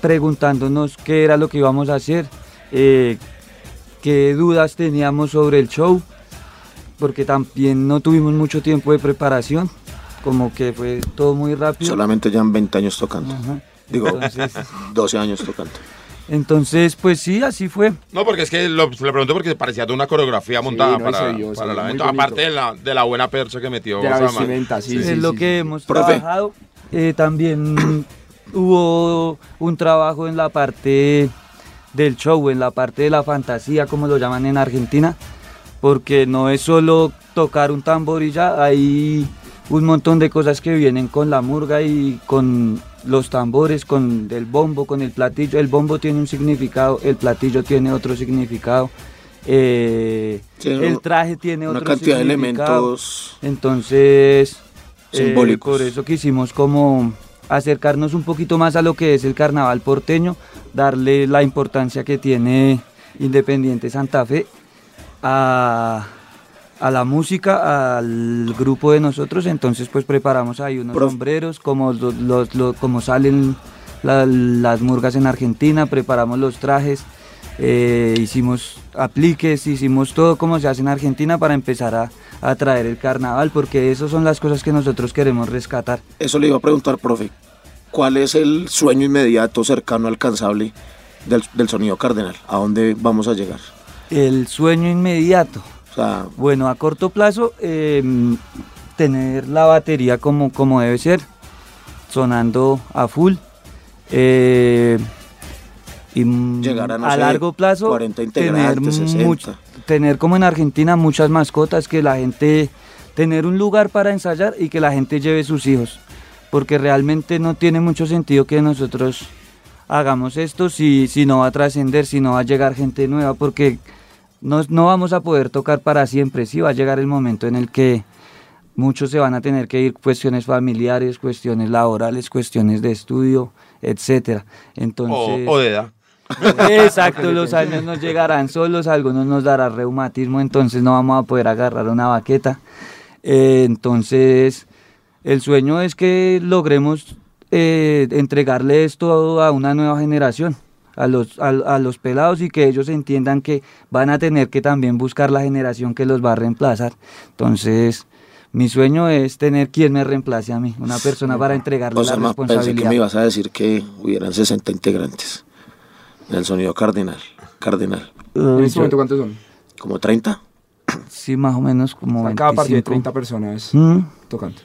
preguntándonos qué era lo que íbamos a hacer, eh, qué dudas teníamos sobre el show, porque también no tuvimos mucho tiempo de preparación, como que fue todo muy rápido. Solamente llevan 20 años tocando. Ajá. Digo, Entonces, [laughs] 12 años tocando. entonces, pues sí, así fue. No, porque es que lo, le pregunto porque parecía de una coreografía montada no, para, vio, muy evento. Aparte de la, de la buena percha que metió De la vestimenta, sí, es sí, lo sí, que sí. hemos Profe. trabajado. Eh, también [clears throat] hubo un trabajo en la parte del show, en la parte de la fantasía, como lo llaman en Argentina, porque no es solo tocar un tambor y ya, hay un montón de cosas que vienen con la murga y con los tambores, con el bombo, con el platillo. El bombo tiene un significado, el platillo tiene otro significado. eh, el traje tiene Una otro cantidad de elementos. Entonces, eh, Simbólicos. por eso quisimos como acercarnos un poquito más a lo que es el carnaval porteño, darle la importancia que tiene Independiente Santa Fe a, a la música, al grupo de nosotros. Entonces, pues preparamos ahí unos Prof. sombreros, como, los, los- lo- como salen la- las murgas en Argentina, preparamos los trajes. eh, hicimos apliques, hicimos todo como se hace en Argentina para empezar a, a traer el carnaval, porque esas son las cosas que nosotros queremos rescatar. Eso le iba a preguntar, profe. ¿Cuál es el sueño inmediato, cercano, alcanzable del, del sonido cardenal? ¿A dónde vamos a llegar? El sueño inmediato. O sea, Bueno, a corto plazo, eh, tener la batería como, como debe ser, sonando a full. eh, y mm, Llegar a, no sé, largo plazo, 40 tener, integrantes, 60. much- tener como en Argentina muchas mascotas, que la gente, tener un lugar para ensayar y que la gente lleve sus hijos. Porque realmente no tiene mucho sentido que nosotros hagamos esto si, si no va a trascender, si no va a llegar gente nueva, porque no, no vamos a poder tocar para siempre, sí va a llegar el momento en el que muchos se van a tener que ir, cuestiones familiares, cuestiones laborales, cuestiones de estudio, etcétera. Entonces, O, o de edad. Exacto, los años nos llegarán solos, algunos nos dará reumatismo, entonces no vamos a poder agarrar una baqueta. Eh, entonces, el sueño es que logremos eh, entregarle esto a una nueva generación, a los, a, a los pelados y que ellos entiendan que van a tener que también buscar la generación que los va a reemplazar. Entonces, mi sueño es tener quien me reemplace a mí, una persona para entregarle O la sea, ma, pensé que responsabilidad. me ibas a decir que hubieran 60 integrantes el sonido cardinal. Cardinal. ¿En este momento cuántos son? ¿Como 30? sí, más o menos como O sea, cada partido de 25. 30 personas Mm. tocando.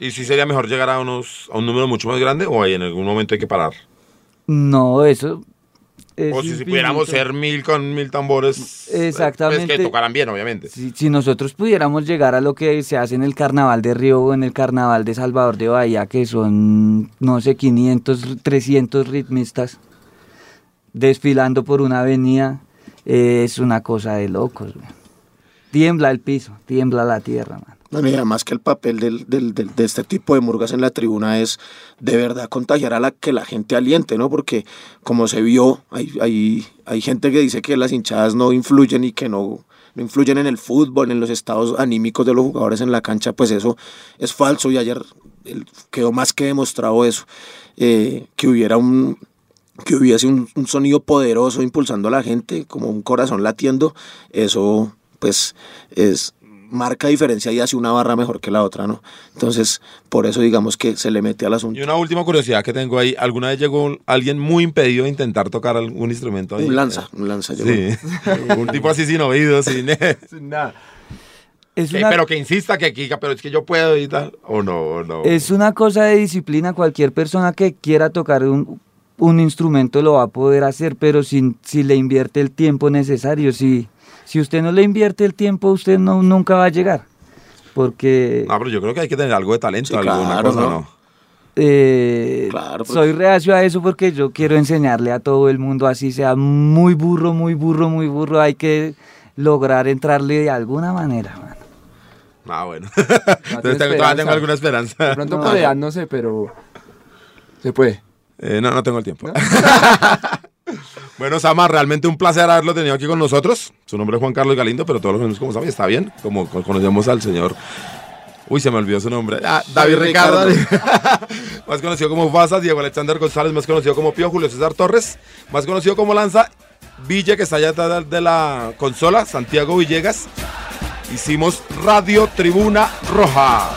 ¿Y si sería mejor llegar a, unos, a un número mucho más grande o ahí en algún momento hay que parar? No, eso. es o si, si pudiéramos ser mil con mil tambores. Exactamente. Pues que tocaran bien, obviamente. Si, si nosotros pudiéramos llegar a lo que se hace en el carnaval de Río o en el carnaval de Salvador de Bahía, que son, no sé, 500, 300 ritmistas desfilando por una avenida, eh, es una cosa de locos. Tiembla el piso, tiembla la tierra, man. No, y además que el papel de este tipo de murgas en la tribuna es de verdad contagiar a la que la gente aliente, ¿no? Porque como se vio, hay, gente que dice que las hinchadas no influyen y que no, influyen en el fútbol, en los estados anímicos de los jugadores en la cancha, pues eso es falso y ayer quedó más que demostrado eso, eh, que hubiera un que hubiese un, un sonido poderoso impulsando a la gente, como un corazón latiendo, eso pues es marca diferencia y hace una barra mejor que la otra, ¿no? Entonces, por eso digamos que se le mete al asunto. Y una última curiosidad que tengo ahí. ¿Alguna vez llegó alguien muy impedido a intentar tocar algún instrumento ahí? Un lanza, un lanza. llegó. Sí. [laughs] un tipo así sin oídos, [laughs] sin... Nada. Es Que- una, pero que insista que Kika, pero es que yo puedo y tal. O no, o no. es una cosa de disciplina. Cualquier persona que quiera tocar un, un instrumento lo va a poder hacer, pero si, si le invierte el tiempo necesario, si, si usted no le invierte el tiempo, usted no, nunca va a llegar. Porque No, pero yo creo que hay que tener algo de talento, Sí, alguna claro, cosa, ¿no? ¿no? eh, Claro, porque- soy reacio a eso porque yo quiero enseñarle a todo el mundo, así sea muy burro, muy burro, muy burro, hay que lograr entrarle de alguna manera. mano. Ah, bueno. [laughs] Entonces tengo, todavía tengo alguna esperanza. De pronto No. no sé, pero se puede. Eh, no, no tengo el tiempo. [laughs] bueno, Sama, realmente un placer haberlo tenido aquí con nosotros. Su nombre es Juan Carlos Galindo, pero todos lo conocemos como Sama y está bien. Como co- conocemos al señor. Uy, se me olvidó su nombre. Ah, David, Ricardo. [laughs] más conocido como Baza, Diego Alexander González, más conocido como Pío Julio César Torres, más conocido como Lanza, Villa, que está allá atrás de la consola, Santiago Villegas. Hicimos Radio Tribuna Roja.